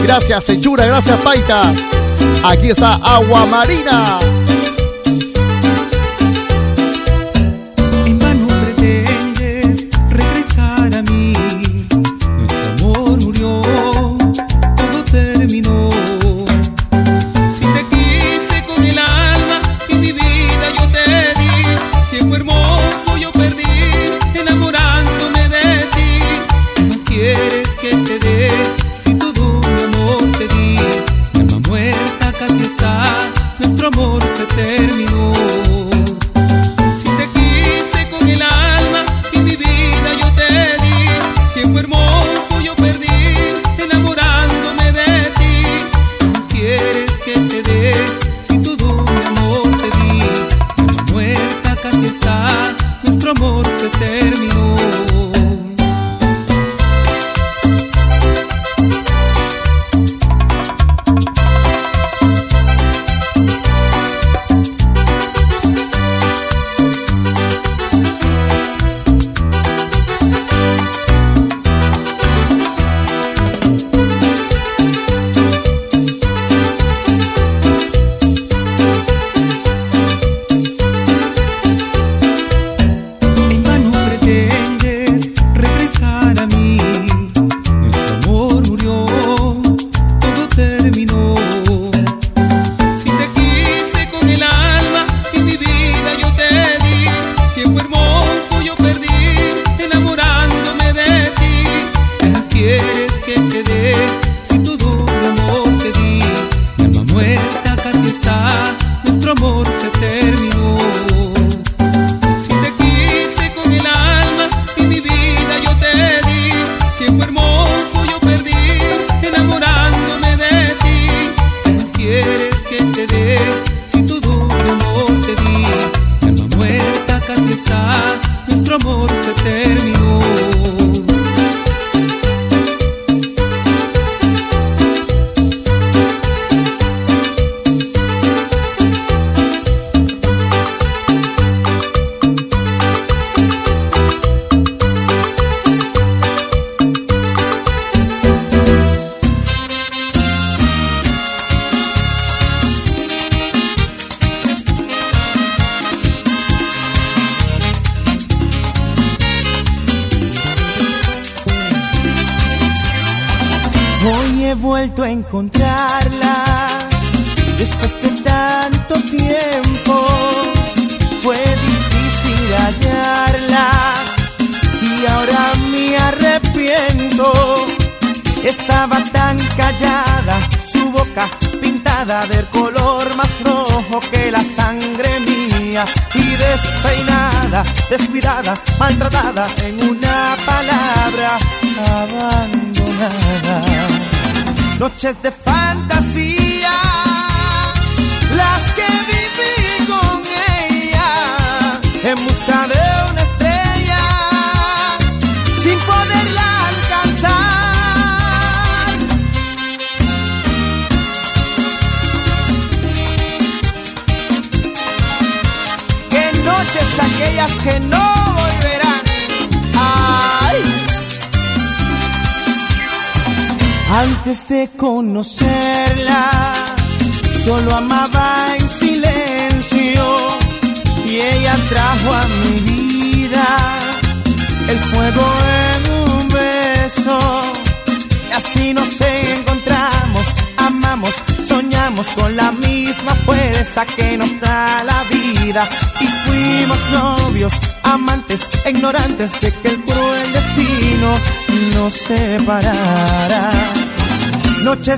Gracias Sechura, gracias Paita. Aquí está Agua Marina.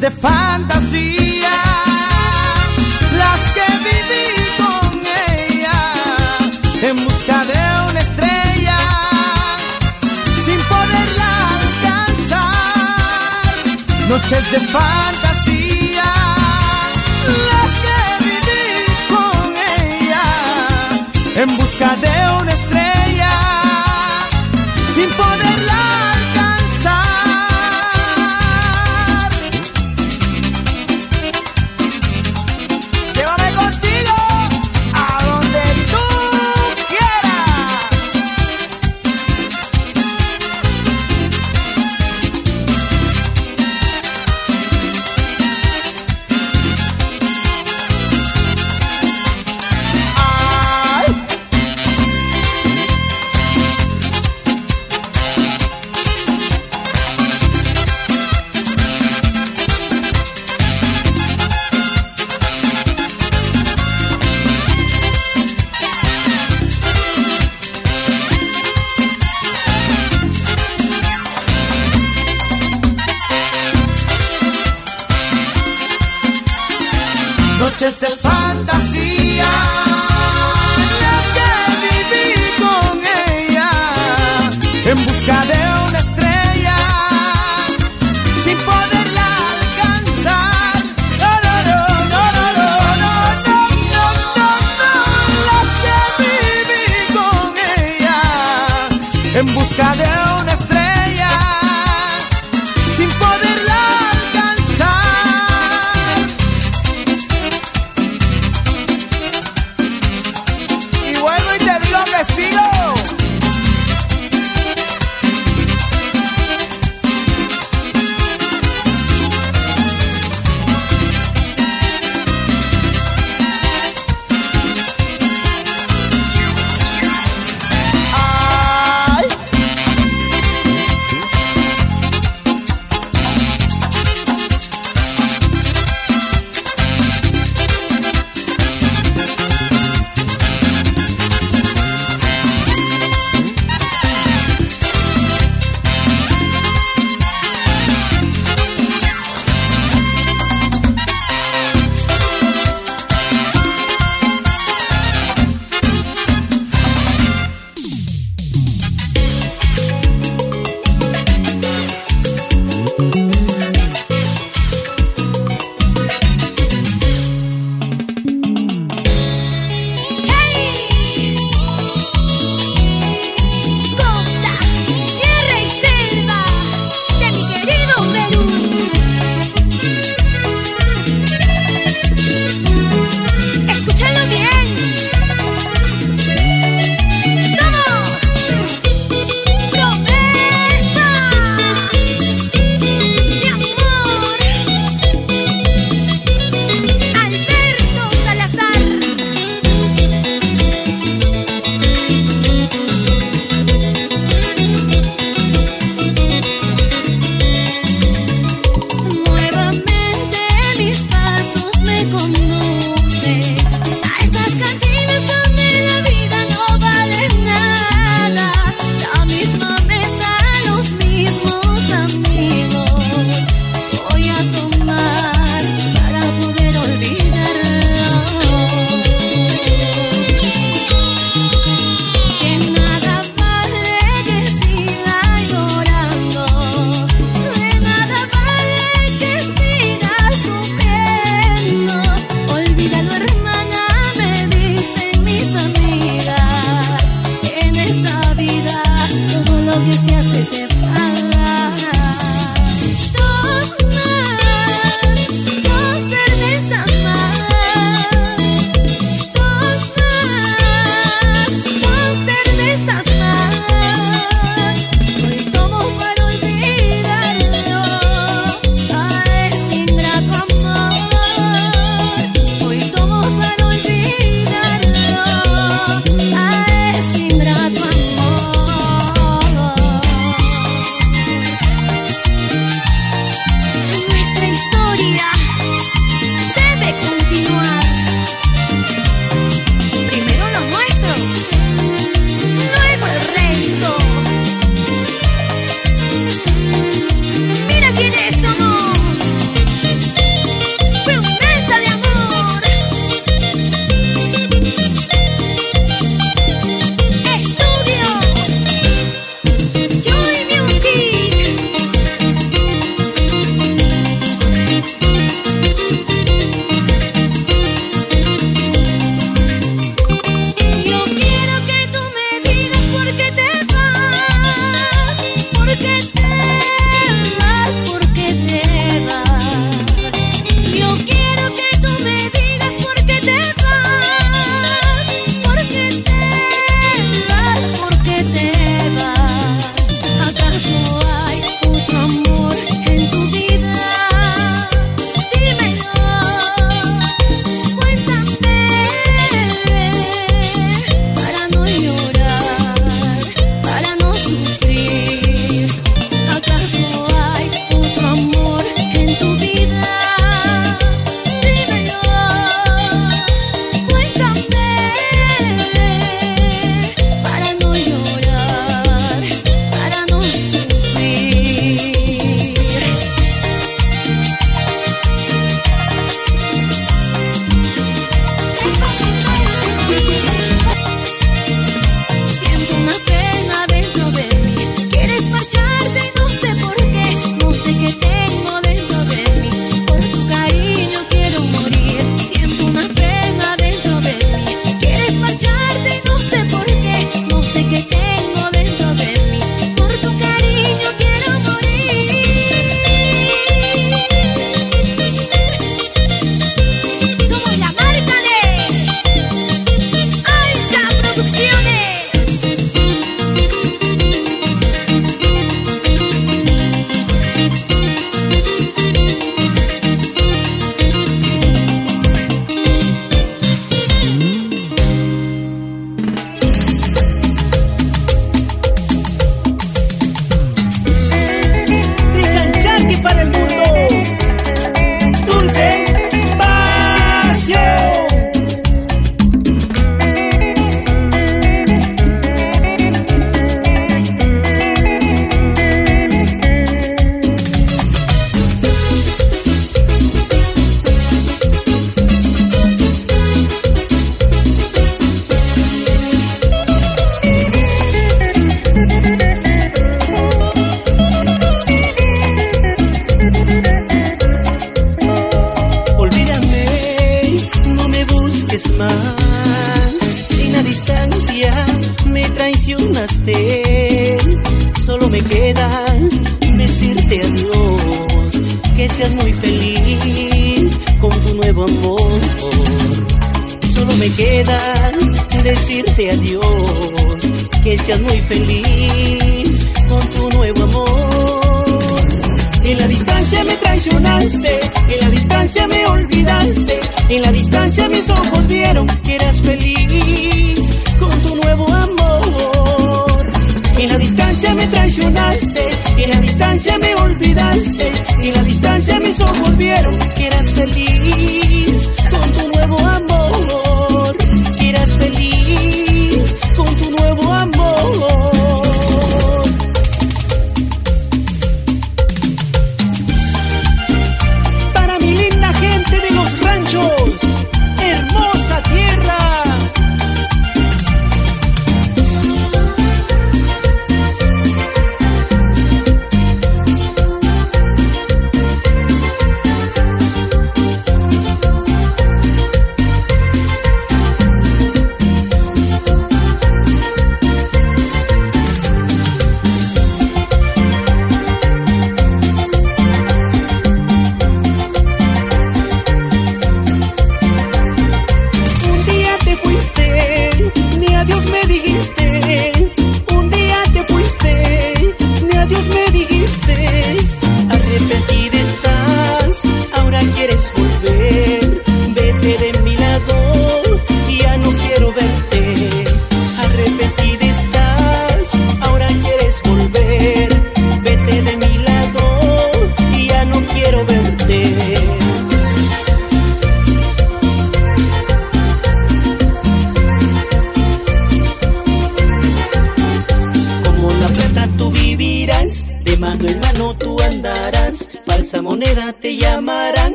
de fa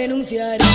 Acabo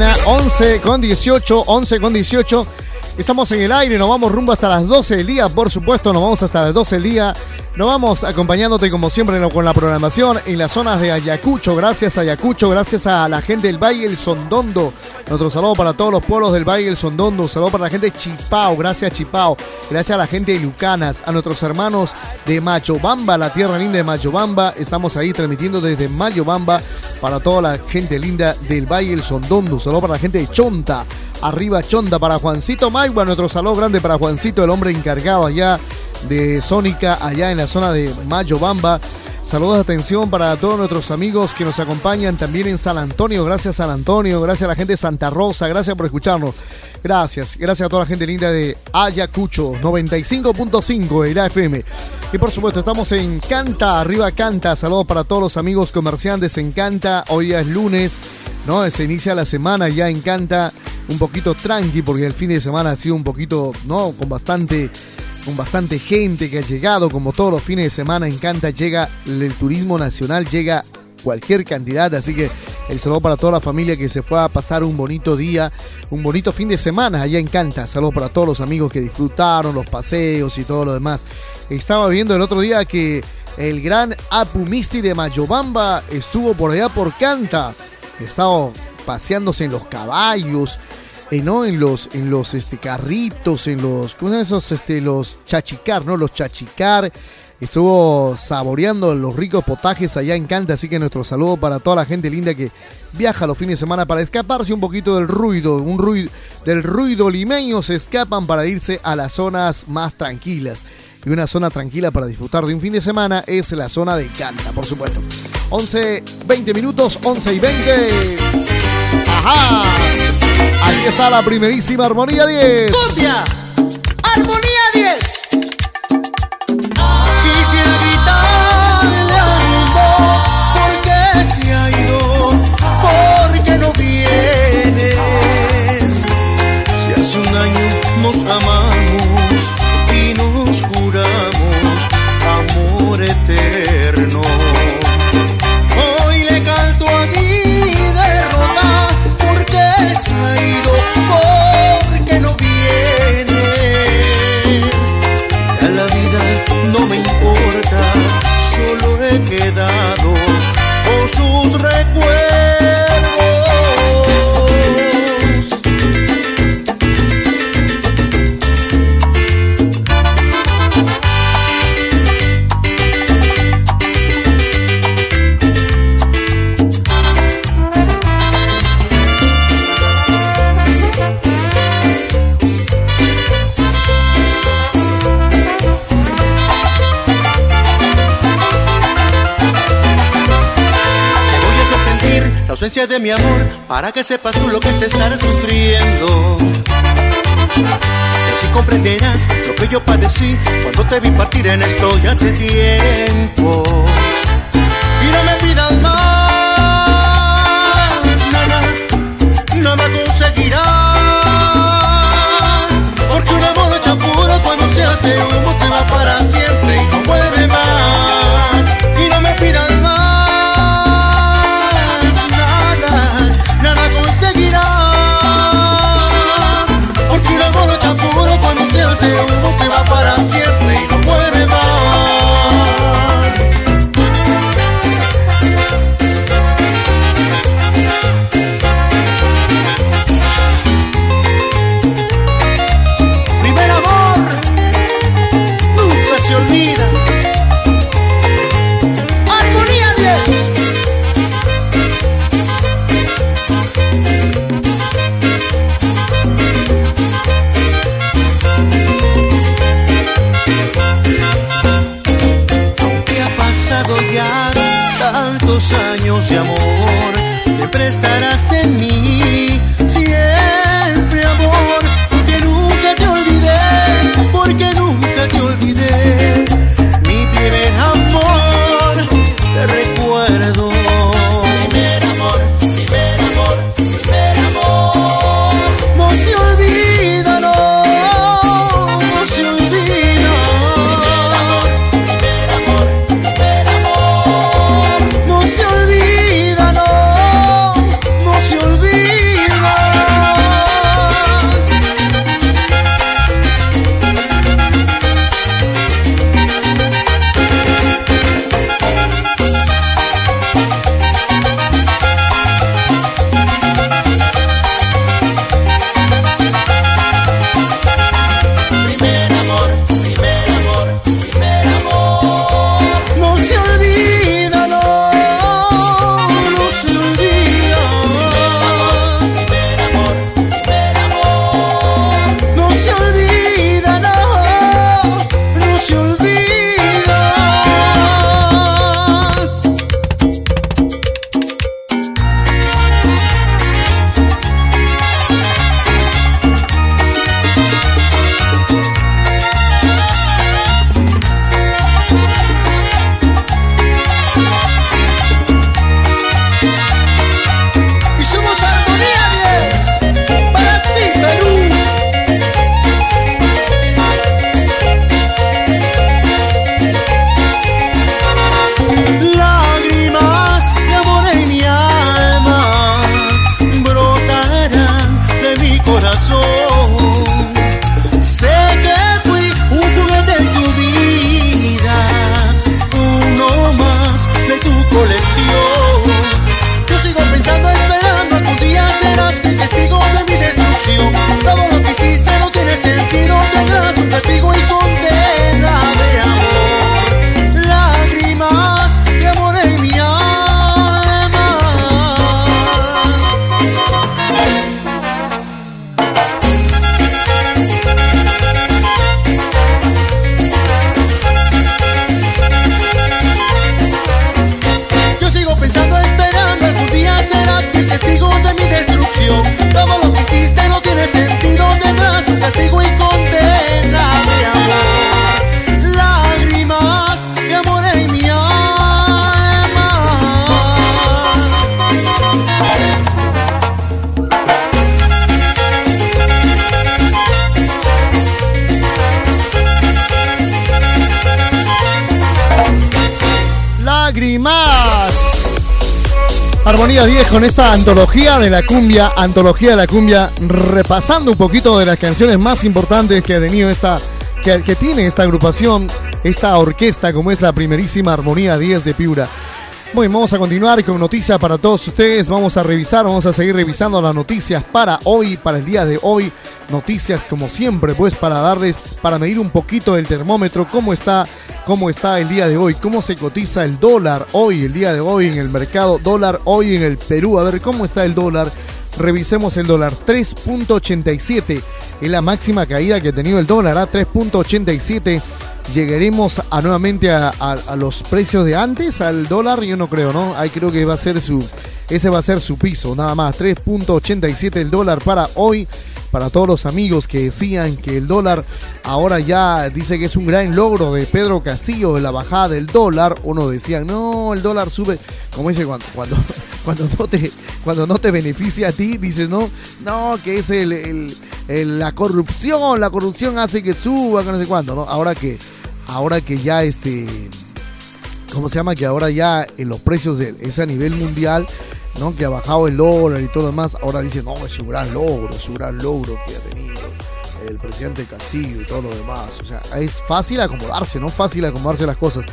mañana, 11 con 18, 11 con 18. Estamos en el aire, nos vamos rumbo hasta las 12 del día, por supuesto, nos vamos hasta las 12 del día. Nos vamos acompañándote como siempre con la programación en las zonas de Ayacucho. Gracias a Ayacucho, gracias a la gente del Valle El Sondondo. Nuestro saludo para todos los pueblos del Valle El Sondondo. Saludo para la gente de Chipao, gracias Chipao. Gracias a la gente de Lucanas, a nuestros hermanos de Mayobamba, la tierra linda de Mayobamba. Estamos ahí transmitiendo desde Mayobamba para toda la gente linda del Valle El Sondondo. Saludos para la gente de Chonta. Arriba Chonta para Juancito Maigua, nuestro saludo grande para Juancito, el hombre encargado allá de Sónica, allá en la zona de Mayobamba. Saludos de atención para todos nuestros amigos que nos acompañan también en San Antonio. Gracias San Antonio, gracias a la gente de Santa Rosa, gracias por escucharnos. Gracias, gracias a toda la gente linda de Ayacucho 95.5 de la FM. Y por supuesto, estamos en Canta, arriba Canta. Saludos para todos los amigos comerciantes en Canta. Hoy es lunes, ¿no? Se inicia la semana ya en Canta. Un poquito tranqui, porque el fin de semana ha sido un poquito, ¿no? Con bastante con bastante gente que ha llegado, como todos los fines de semana, encanta, llega el turismo nacional, llega cualquier cantidad, así que el saludo para toda la familia que se fue a pasar un bonito día, un bonito fin de semana allá en Canta. Saludos para todos los amigos que disfrutaron los paseos y todo lo demás. Estaba viendo el otro día que el gran Apu Misti de Mayobamba estuvo por allá por Canta. Estaba paseándose en los caballos, eh, ¿no? En los, en los este, carritos, en los, ¿cómo llaman esos? Este, los chachicar, ¿no? Los chachicar. Estuvo saboreando los ricos potajes allá en Canta, así que nuestro saludo para toda la gente linda que viaja los fines de semana para escaparse un poquito del ruido, un ruido, del ruido limeño, se escapan para irse a las zonas más tranquilas. Y una zona tranquila para disfrutar de un fin de semana es la zona de Canta, por supuesto. 11, 20 minutos, 11 y 20. ¡Ajá! Aquí está la primerísima Armonía 10. ¡Cumbia! ¡Armonía ausencia de mi amor para que sepas tú lo que es estar sufriendo. Y así comprenderás lo que yo padecí cuando te vi partir en esto ya hace tiempo. Y no me pidas más, nada, nada conseguirás. Porque un amor tan puro cuando se hace humo se va para siempre de amor. Con esa antología de la cumbia, antología de la cumbia, repasando un poquito de las canciones más importantes que ha tenido esta, que, que tiene esta agrupación, esta orquesta, como es la primerísima Armonía 10 de Piura. Muy bien, vamos a continuar con noticias para todos ustedes. Vamos a revisar, vamos a seguir revisando las noticias para hoy, para el día de hoy. Noticias como siempre, pues para darles, para medir un poquito el termómetro, cómo está, cómo está el día de hoy, cómo se cotiza el dólar hoy, el día de hoy en el mercado, dólar hoy en el Perú. A ver cómo está el dólar. Revisemos el dólar, 3.87 es la máxima caída que ha tenido el dólar, a 3.87 llegaremos a nuevamente a- a los precios de antes al dólar yo no creo no ahí creo que va a ser su ese va a ser su piso nada más. 3.87 el dólar para hoy. Para todos los amigos que decían que el dólar ahora ya dice que es un gran logro de Pedro Castillo de la bajada del dólar. Uno decía no el dólar sube. Como dice cuando cuando cuando no te cuando no te beneficia a ti dices no no que es el, la corrupción la corrupción hace que suba que no sé cuánto no ahora que ahora que ya este ¿cómo se llama? Que ahora ya en los precios de, es a nivel mundial, Que ha bajado el dólar y todo lo demás, ahora dicen, no, es su gran logro, su gran logro que ha tenido el presidente Castillo y todo lo demás. O sea, es fácil acomodarse, ¿no? Fácil acomodarse las cosas.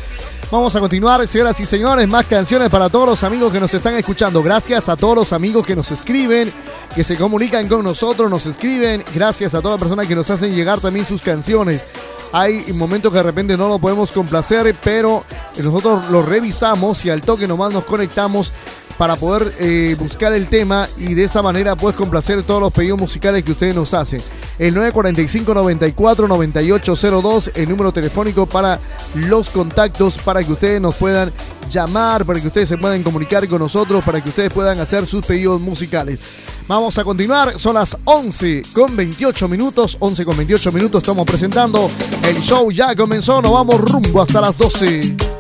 Vamos a continuar, señoras y señores, más canciones para todos los amigos que nos están escuchando. Gracias a todos los amigos que nos escriben, que se comunican con nosotros, nos escriben. Gracias a todas las personas que nos hacen llegar también sus canciones. Hay momentos que de repente no lo podemos complacer, pero nosotros lo revisamos y al toque nomás nos conectamos para poder eh, buscar el tema y de esta manera pues complacer todos los pedidos musicales que ustedes nos hacen. El 945-94-9802, el número telefónico para los contactos, para que ustedes nos puedan llamar, para que ustedes se puedan comunicar con nosotros, para que ustedes puedan hacer sus pedidos musicales. Vamos a continuar, son las 11 con 28 minutos, 11 con 28 minutos estamos presentando, el show ya comenzó, nos vamos rumbo hasta las 12.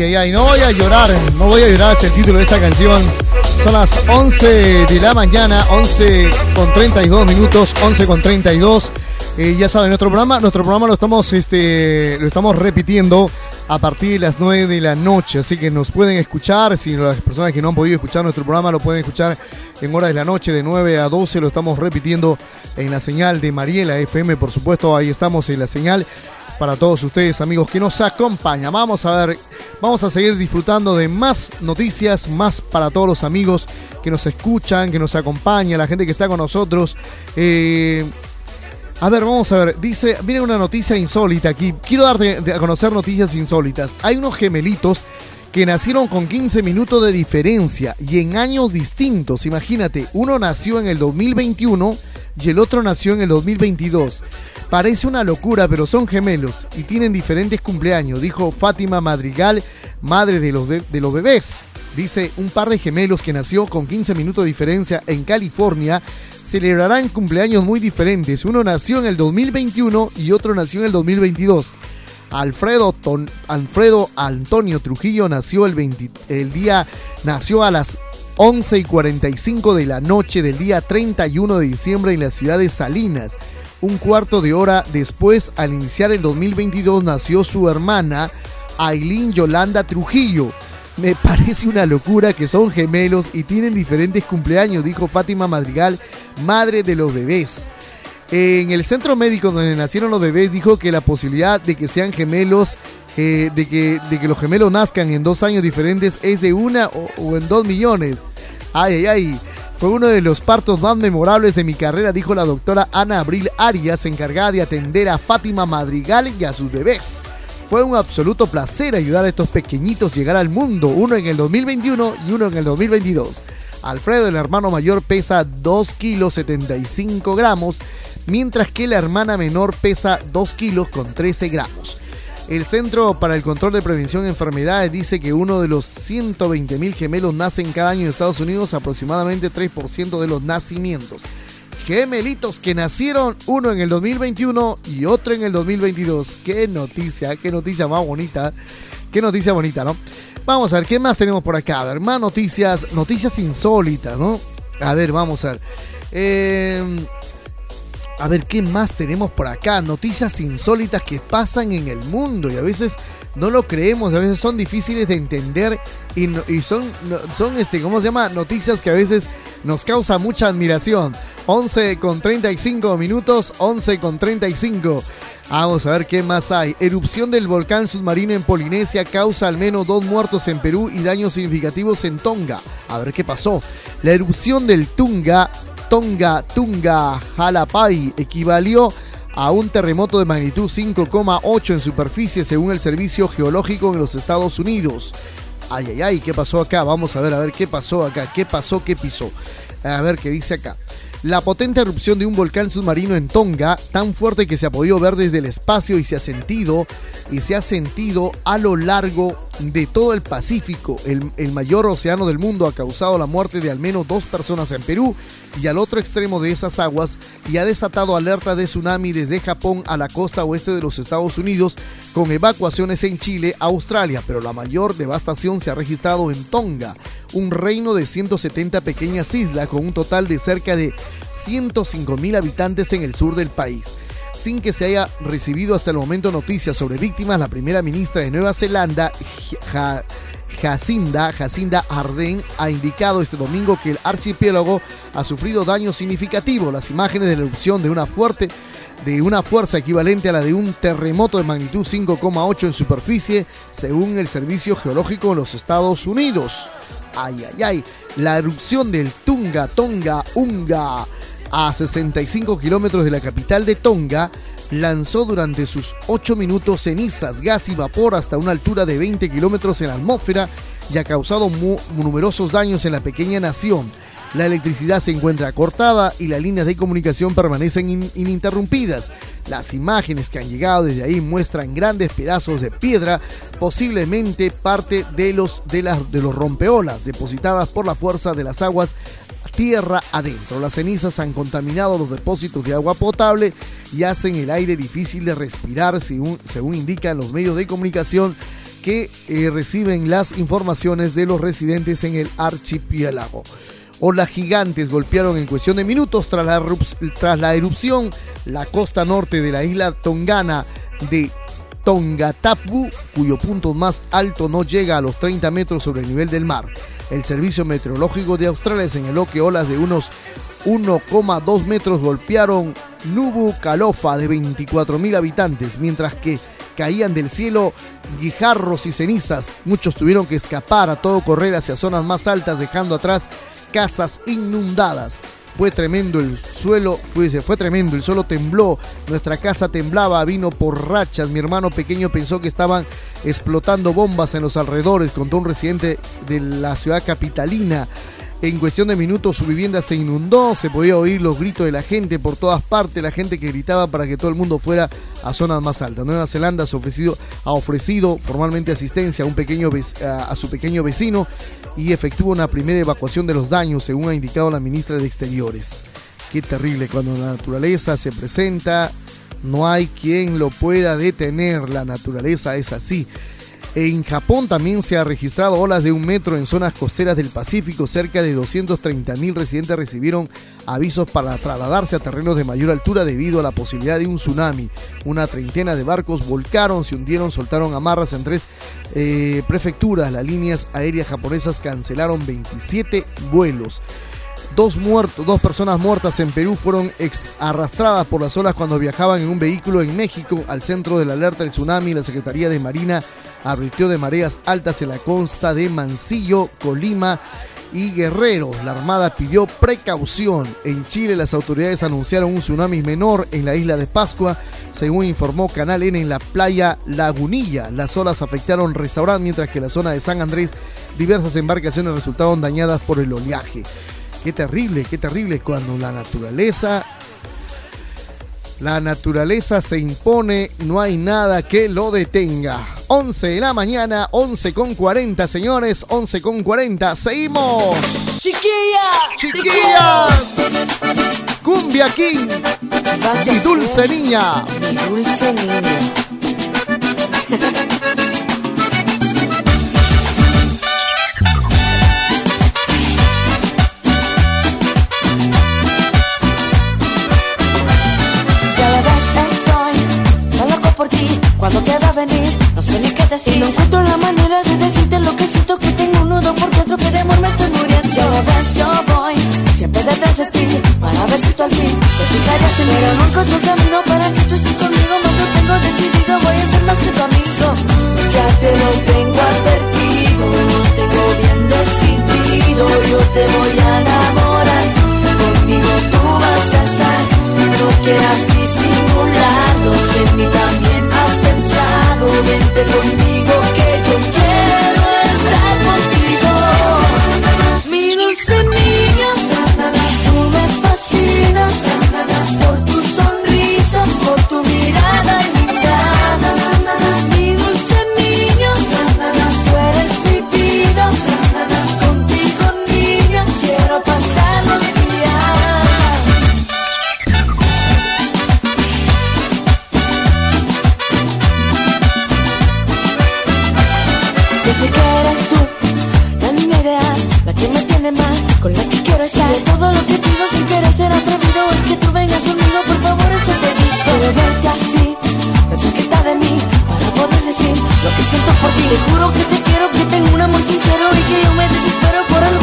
Ay, no voy a llorar, no voy a llorar, es el título de esta canción. Son las 11 de la mañana, 11 con 32 minutos, 11 con 32. Eh, ya saben, nuestro programa, nuestro programa lo estamos, este, lo estamos repitiendo a partir de las 9 de la noche, así que nos pueden escuchar, si las personas que no han podido escuchar nuestro programa lo pueden escuchar en horas de la noche de 9 a 12, lo estamos repitiendo en la señal de Mariela FM, por supuesto, ahí estamos en la señal para todos ustedes amigos que nos acompañan. Vamos a ver, vamos a seguir disfrutando de más noticias, más para todos los amigos que nos escuchan, que nos acompañan, la gente que está con nosotros. Eh, a ver, vamos a ver, dice, viene una noticia insólita aquí. Quiero darte a conocer noticias insólitas. Hay unos gemelitos que nacieron con 15 minutos de diferencia y en años distintos. Imagínate, uno nació en el 2021 y el otro nació en el 2022. Parece una locura, pero son gemelos y tienen diferentes cumpleaños, dijo Fátima Madrigal, madre de los, de los bebés. Dice, un par de gemelos que nació con 15 minutos de diferencia en California celebrarán cumpleaños muy diferentes. Uno nació en el 2021 y otro nació en el 2022. Alfredo, Ton- Alfredo Antonio Trujillo nació el, 20 el día, nació a las 11 y 45 de la noche del día 31 de diciembre en la ciudad de Salinas. Un cuarto de hora después, al iniciar el 2022, nació su hermana Aileen Yolanda Trujillo. Me parece una locura que son gemelos y tienen diferentes cumpleaños, dijo Fátima Madrigal, madre de los bebés. En el centro médico donde nacieron los bebés dijo que la posibilidad de que sean gemelos, eh, de, que, de que los gemelos nazcan en dos años diferentes es de una o, o en dos millones. Ay, ay, ay. Fue uno de los partos más memorables de mi carrera, dijo la doctora Ana Abril Arias, encargada de atender a Fátima Madrigal y a sus bebés. Fue un absoluto placer ayudar a estos pequeñitos llegar al mundo, uno en el 2021 y uno en el 2022. Alfredo, el hermano mayor, pesa 2 kilos 75 gramos, mientras que la hermana menor pesa 2 kilos con 13 gramos. El Centro para el Control de Prevención de Enfermedades dice que uno de los 120 mil gemelos nacen cada año en Estados Unidos, aproximadamente 3% de los nacimientos. Gemelitos que nacieron uno en el 2021 y otro en el 2022. Qué noticia, qué noticia más bonita. Qué noticia bonita, ¿no? Vamos a ver, ¿qué más tenemos por acá? A ver, más noticias, noticias insólitas, ¿no? A ver, vamos a ver. Eh, a ver, ¿qué más tenemos por acá? Noticias insólitas que pasan en el mundo y a veces no lo creemos, a veces son difíciles de entender y, son, son este, ¿cómo se llama? Noticias que a veces nos causa mucha admiración. 11 con 35 minutos, 11 con 35. Vamos a ver qué más hay. Erupción del volcán submarino en Polinesia causa al menos dos muertos en Perú y daños significativos en Tonga. A ver qué pasó. La erupción del Tunga, Tonga, Tunga, Jalapay equivalió a un terremoto de magnitud 5,8 en superficie según el Servicio Geológico en los Estados Unidos. Ay, ay, ay, ¿qué pasó acá? Vamos a ver, a ver qué pasó acá, qué pasó, qué pisó. A ver qué dice acá. La potente erupción de un volcán submarino en Tonga, tan fuerte que se ha podido ver desde el espacio y se ha sentido y se ha sentido a lo largo de todo el Pacífico, el, el mayor océano del mundo, ha causado la muerte de al menos dos personas en Perú y al otro extremo de esas aguas y ha desatado alerta de tsunami desde Japón a la costa oeste de los Estados Unidos con evacuaciones en Chile, Australia, pero la mayor devastación se ha registrado en Tonga, un reino de 170 pequeñas islas con un total de cerca de 105 mil habitantes en el sur del país. Sin que se haya recibido hasta el momento noticias sobre víctimas, la primera ministra de Nueva Zelanda, Ja- Jacinda, Jacinda Ardern, ha indicado este domingo que el archipiélago ha sufrido daños significativos. Las imágenes de la erupción de una fuerte de una fuerza equivalente a la de un terremoto de magnitud 5,8 en superficie, según el Servicio Geológico de los Estados Unidos. Ay, ay, ay. La erupción del Tunga, Tonga, Unga, a 65 kilómetros de la capital de Tonga, lanzó durante sus 8 minutos cenizas, gas y vapor hasta una altura de 20 kilómetros en la atmósfera y ha causado numerosos daños en la pequeña nación. La electricidad se encuentra cortada y las líneas de comunicación permanecen in- ininterrumpidas. Las imágenes que han llegado desde ahí muestran grandes pedazos de piedra, posiblemente parte de los, de las, de los rompeolas depositadas por la fuerza de las aguas tierra adentro. Las cenizas han contaminado los depósitos de agua potable y hacen el aire difícil de respirar, según, según indican los medios de comunicación que eh, reciben las informaciones de los residentes en el archipiélago. Olas gigantes golpearon en cuestión de minutos tras la, tras la erupción la costa norte de la isla tongana de Tongatapu, cuyo punto más alto no llega a los 30 metros sobre el nivel del mar. El Servicio Meteorológico de Australia señaló que olas de unos 1,2 metros golpearon Nubu Calofa de 24.000 habitantes, mientras que caían del cielo guijarros y cenizas. Muchos tuvieron que escapar a todo correr hacia zonas más altas, dejando atrás casas inundadas. Fue tremendo el suelo, fue, fue tremendo, el suelo tembló, nuestra casa temblaba, vino por rachas, mi hermano pequeño pensó que estaban explotando bombas en los alrededores, contó un residente de la ciudad capitalina. En cuestión de minutos su vivienda se inundó, se podía oír los gritos de la gente por todas partes, la gente que gritaba para que todo el mundo fuera a zonas más altas. Nueva Zelanda ha ofrecido, ha ofrecido formalmente asistencia a, un pequeño, a su pequeño vecino y efectúa una primera evacuación de los daños, según ha indicado la ministra de Exteriores. Qué terrible cuando la naturaleza se presenta, no hay quien lo pueda detener, la naturaleza es así. En Japón también se ha registrado olas de un metro en zonas costeras del Pacífico. Cerca de 230 mil residentes recibieron avisos para trasladarse a terrenos de mayor altura debido a la posibilidad de un tsunami. Una treintena de barcos volcaron, se hundieron, soltaron amarras en tres eh, prefecturas. Las líneas aéreas japonesas cancelaron 27 vuelos. Dos muertos, dos personas muertas en Perú fueron arrastradas por las olas cuando viajaban en un vehículo en México al centro de la alerta del tsunami. La Secretaría de Marina advirtió de mareas altas en la costa de Mancillo, Colima y Guerrero. La Armada pidió precaución. En Chile las autoridades anunciaron un tsunami menor en la isla de Pascua, según informó Canal N en la playa Lagunilla. Las olas afectaron restaurantes, mientras que en la zona de San Andrés diversas embarcaciones resultaron dañadas por el oleaje. Qué terrible, qué terrible cuando la naturaleza la naturaleza se impone, no hay nada que lo detenga. 11 de la mañana, 11 con 40, señores, 11 con 40. Seguimos. Chiquilla, chiquillas. Cumbia King. Mi dulce niña. Mi dulce niña. Cuando te va a venir, no sé ni qué decir. Y no encuentro la manera de decirte lo que siento que tengo un nudo por dentro que de amor me estoy muriendo. Ya lo ves, yo voy siempre detrás de ti para ver si tú al fin te fijarías en mí. Pero no encuentro camino para que tú estés conmigo. Más lo tengo decidido, voy a ser más que tu amigo. Ya te lo tengo advertido, lo tengo bien decidido. Yo te voy a enamorar, conmigo tú vas a estar. No quieras en mí también has pensado. Vente conmigo que yo quiero estar contigo. Mi dulce niña, tú me fascinas por tu sonrisa, por tu tiene con la que quiero estar. De todo lo que pido sin querer ser atrevido es que tú vengas conmigo, por favor, eso te digo. Quiero verte así, cerquita de mí, para poder decir lo que siento por ti. Te juro que te quiero, que tengo un amor sincero y que yo me desespero por el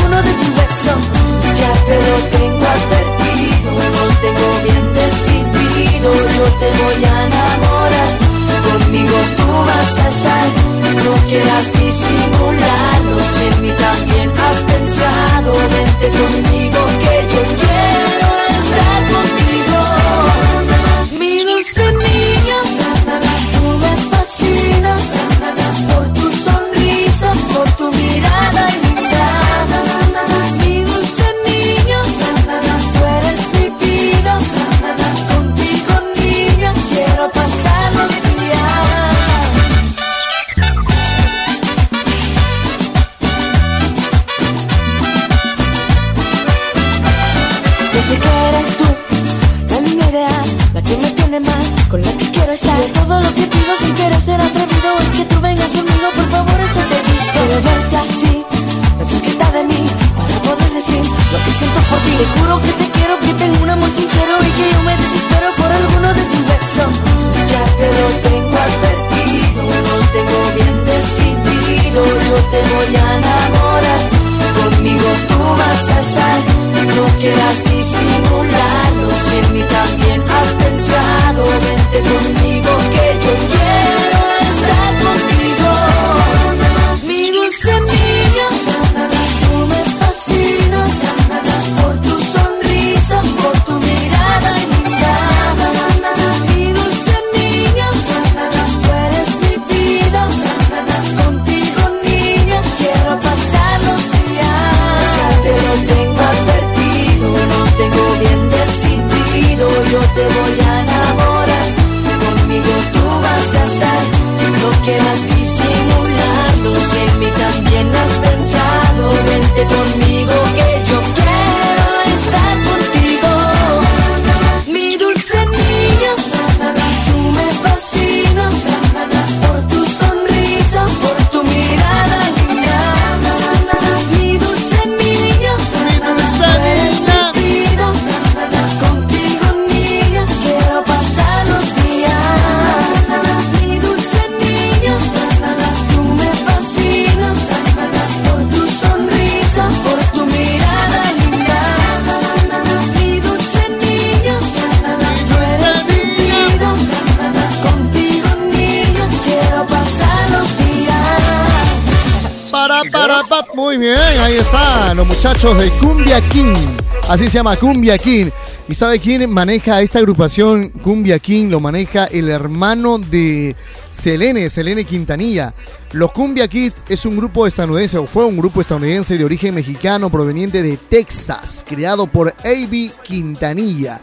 Así se llama Cumbia King. ¿Y sabe quién maneja esta agrupación Cumbia King? Lo maneja el hermano de Selene, Selene Quintanilla. Los Cumbia Kids es un grupo estadounidense, o fue un grupo estadounidense de origen mexicano proveniente de Texas, creado por A.B. Quintanilla.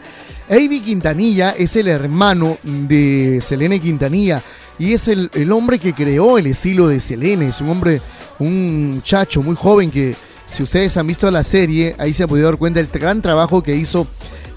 A.B. Quintanilla es el hermano de Selene Quintanilla y es el, el hombre que creó el estilo de Selene. Es un hombre, un muchacho muy joven que, si ustedes han visto la serie, ahí se ha podido dar cuenta del gran trabajo que hizo,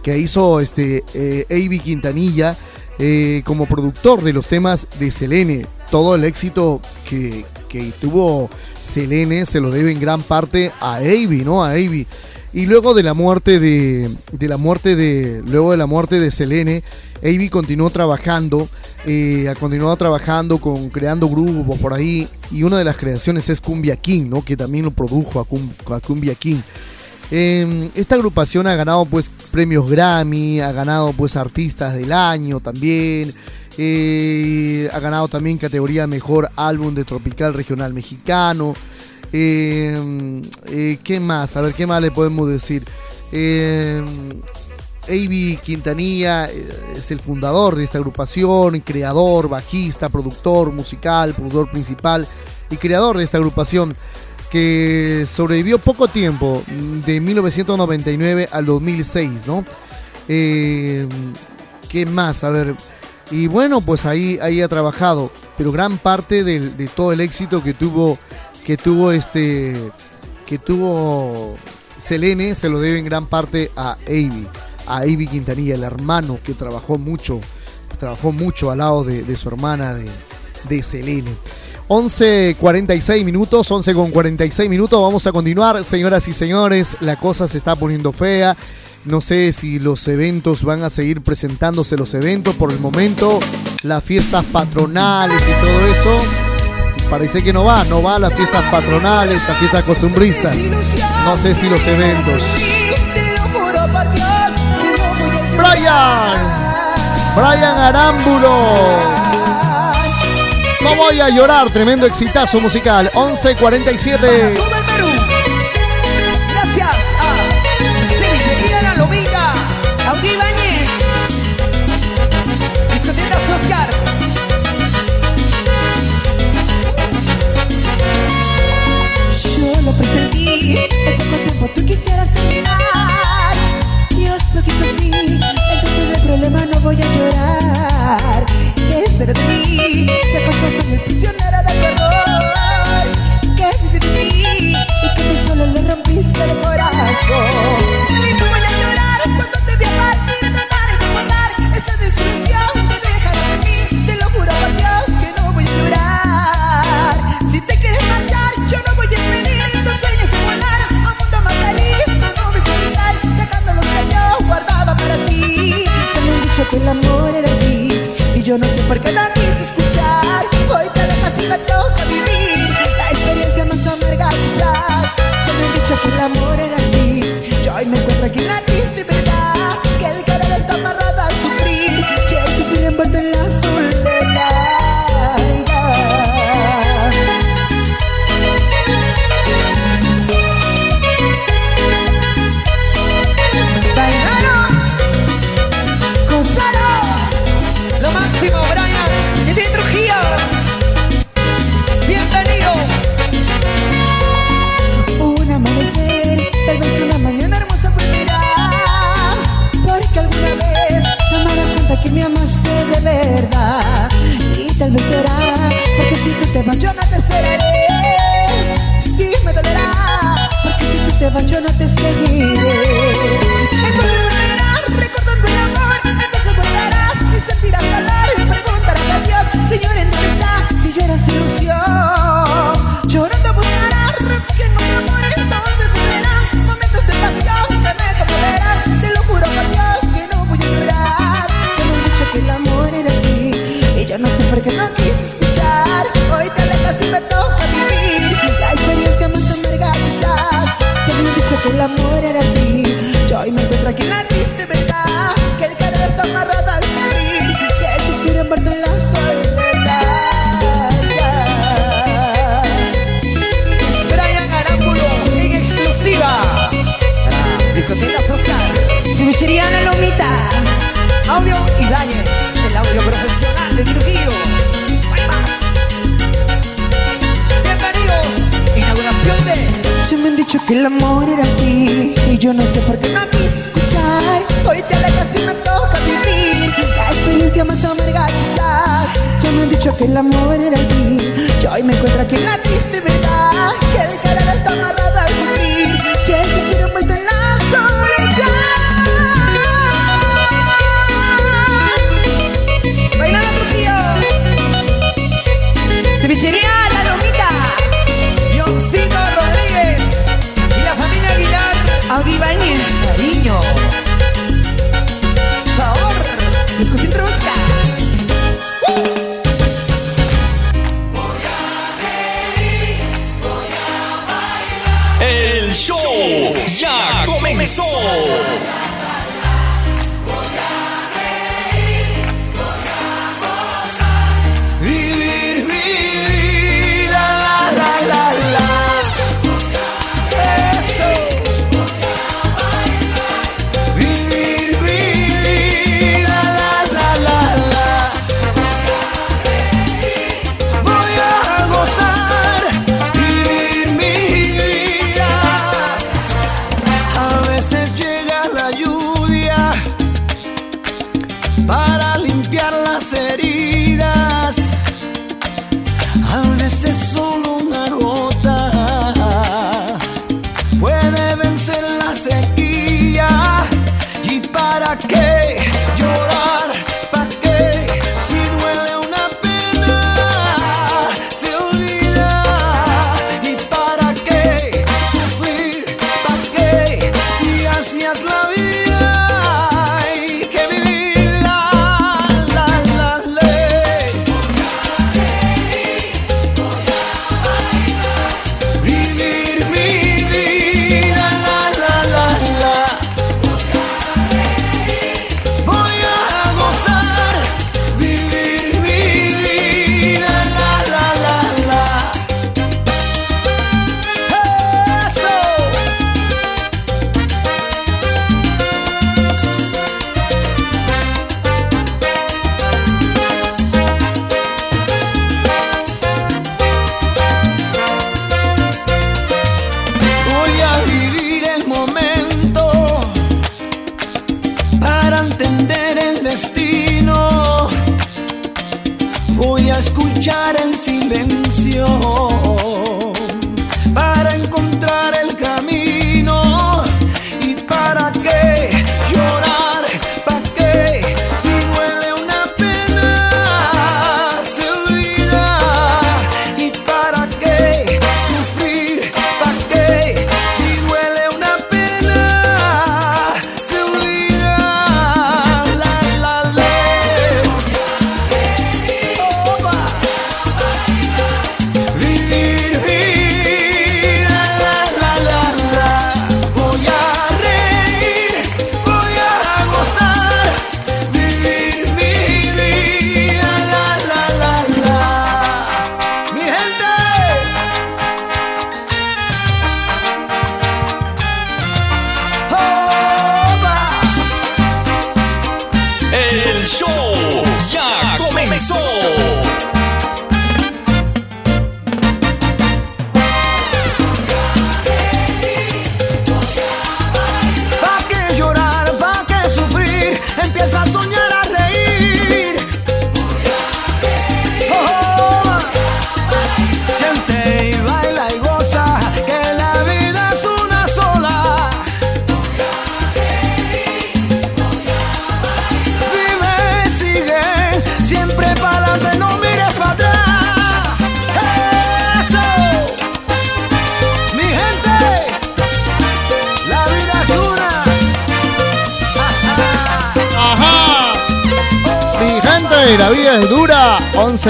que hizo este eh, A.B. Quintanilla eh, como productor de los temas de Selene. Todo el éxito que, que tuvo Selene se lo debe en gran parte a A.B., ¿no? A A.B. Y luego de la muerte de, de la muerte de luego de la muerte de Selene, Avi continuó trabajando, eh, ha continuado trabajando con creando grupos por ahí y una de las creaciones es Cumbia King, ¿no? Que también lo produjo a, Cum- a Cumbia King. Eh, esta agrupación ha ganado pues premios Grammy, ha ganado pues artistas del año también, eh, ha ganado también categoría mejor álbum de tropical regional mexicano. Eh, eh, ¿Qué más? A ver, ¿qué más le podemos decir? Eh, Avi Quintanilla eh, es el fundador de esta agrupación, creador, bajista, productor musical, productor principal y creador de esta agrupación que sobrevivió poco tiempo, de 1999 al 2006, ¿no? ¿Qué más? A ver, y bueno, pues ahí, ahí ha trabajado, pero gran parte de todo el éxito que tuvo, que tuvo este que tuvo Selene se lo debe en gran parte a Avi, a Avi Quintanilla, el hermano que trabajó mucho, trabajó mucho al lado de, de su hermana de, de Selene. 11.46 minutos, 11.46 minutos, vamos a continuar, señoras y señores, la cosa se está poniendo fea, no sé si los eventos van a seguir presentándose los eventos, por el momento las fiestas patronales y todo eso Parece que no va, no va a las fiestas patronales, las fiestas costumbristas. No sé si los eventos. Brian, Brian Arámbulo. No voy a llorar, tremendo exitazo musical. 11.47.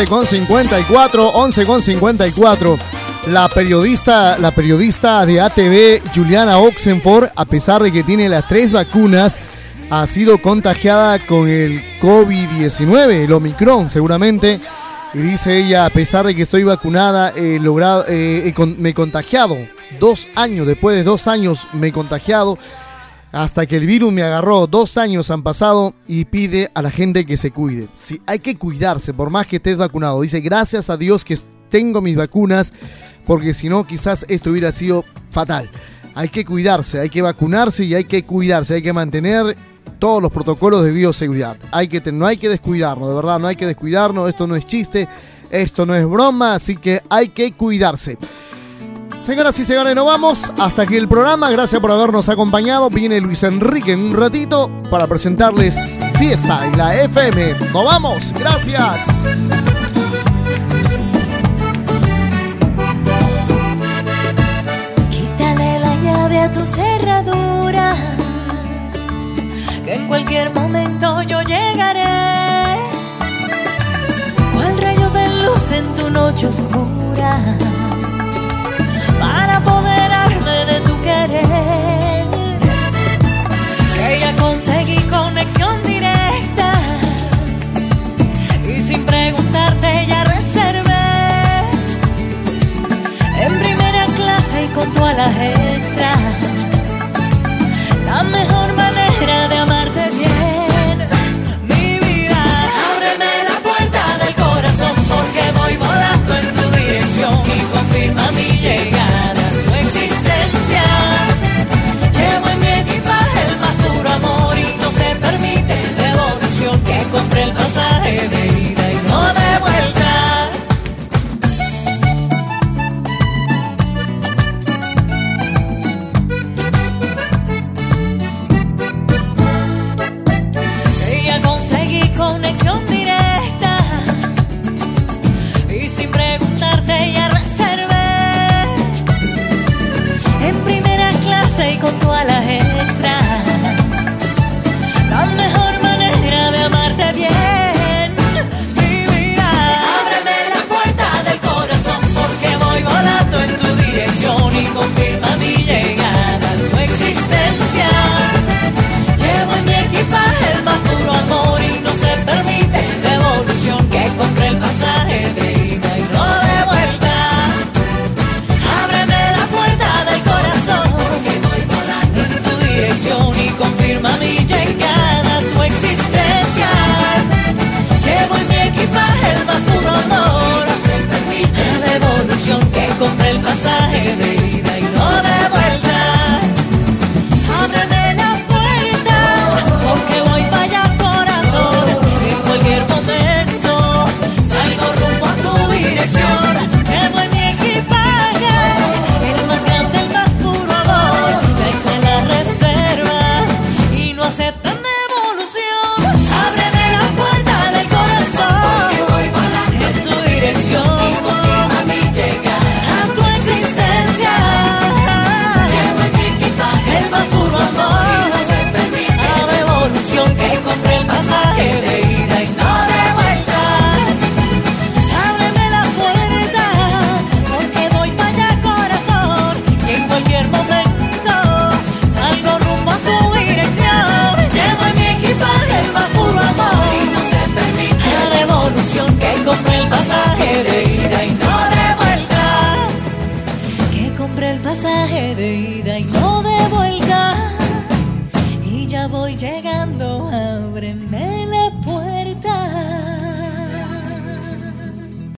11.54, 11.54. La periodista, la periodista de ATV, Juliana Oxenford, a pesar de que tiene las tres vacunas, ha sido contagiada con el COVID-19, el Omicron seguramente. Y dice ella, a pesar de que estoy vacunada, he logrado, eh, me he contagiado. Dos años, después de dos años me he contagiado hasta que el virus me agarró. Dos años han pasado y pide a la gente que se cuide. Sí, hay que cuidarse, por más que estés vacunado. Dice, gracias a Dios que tengo mis vacunas, porque si no, quizás esto hubiera sido fatal. Hay que cuidarse, hay que vacunarse y hay que cuidarse, hay que mantener todos los protocolos de bioseguridad. Hay que, no hay que descuidarnos, de verdad, no hay que descuidarnos. Esto no es chiste, esto no es broma, así que hay que cuidarse. Señoras y señores, nos vamos hasta aquí el programa. Gracias por habernos acompañado. Viene Luis Enrique en un ratito para presentarles Fiesta en la FM. Nos vamos. Gracias. Quítale la llave a tu cerradura, que en cualquier momento yo llegaré. Cual rayo de luz en tu noche oscura, Que ya conseguí conexión directa, y sin preguntarte ya reservé. En primera clase y con todas las extras. La mejor manera de amarte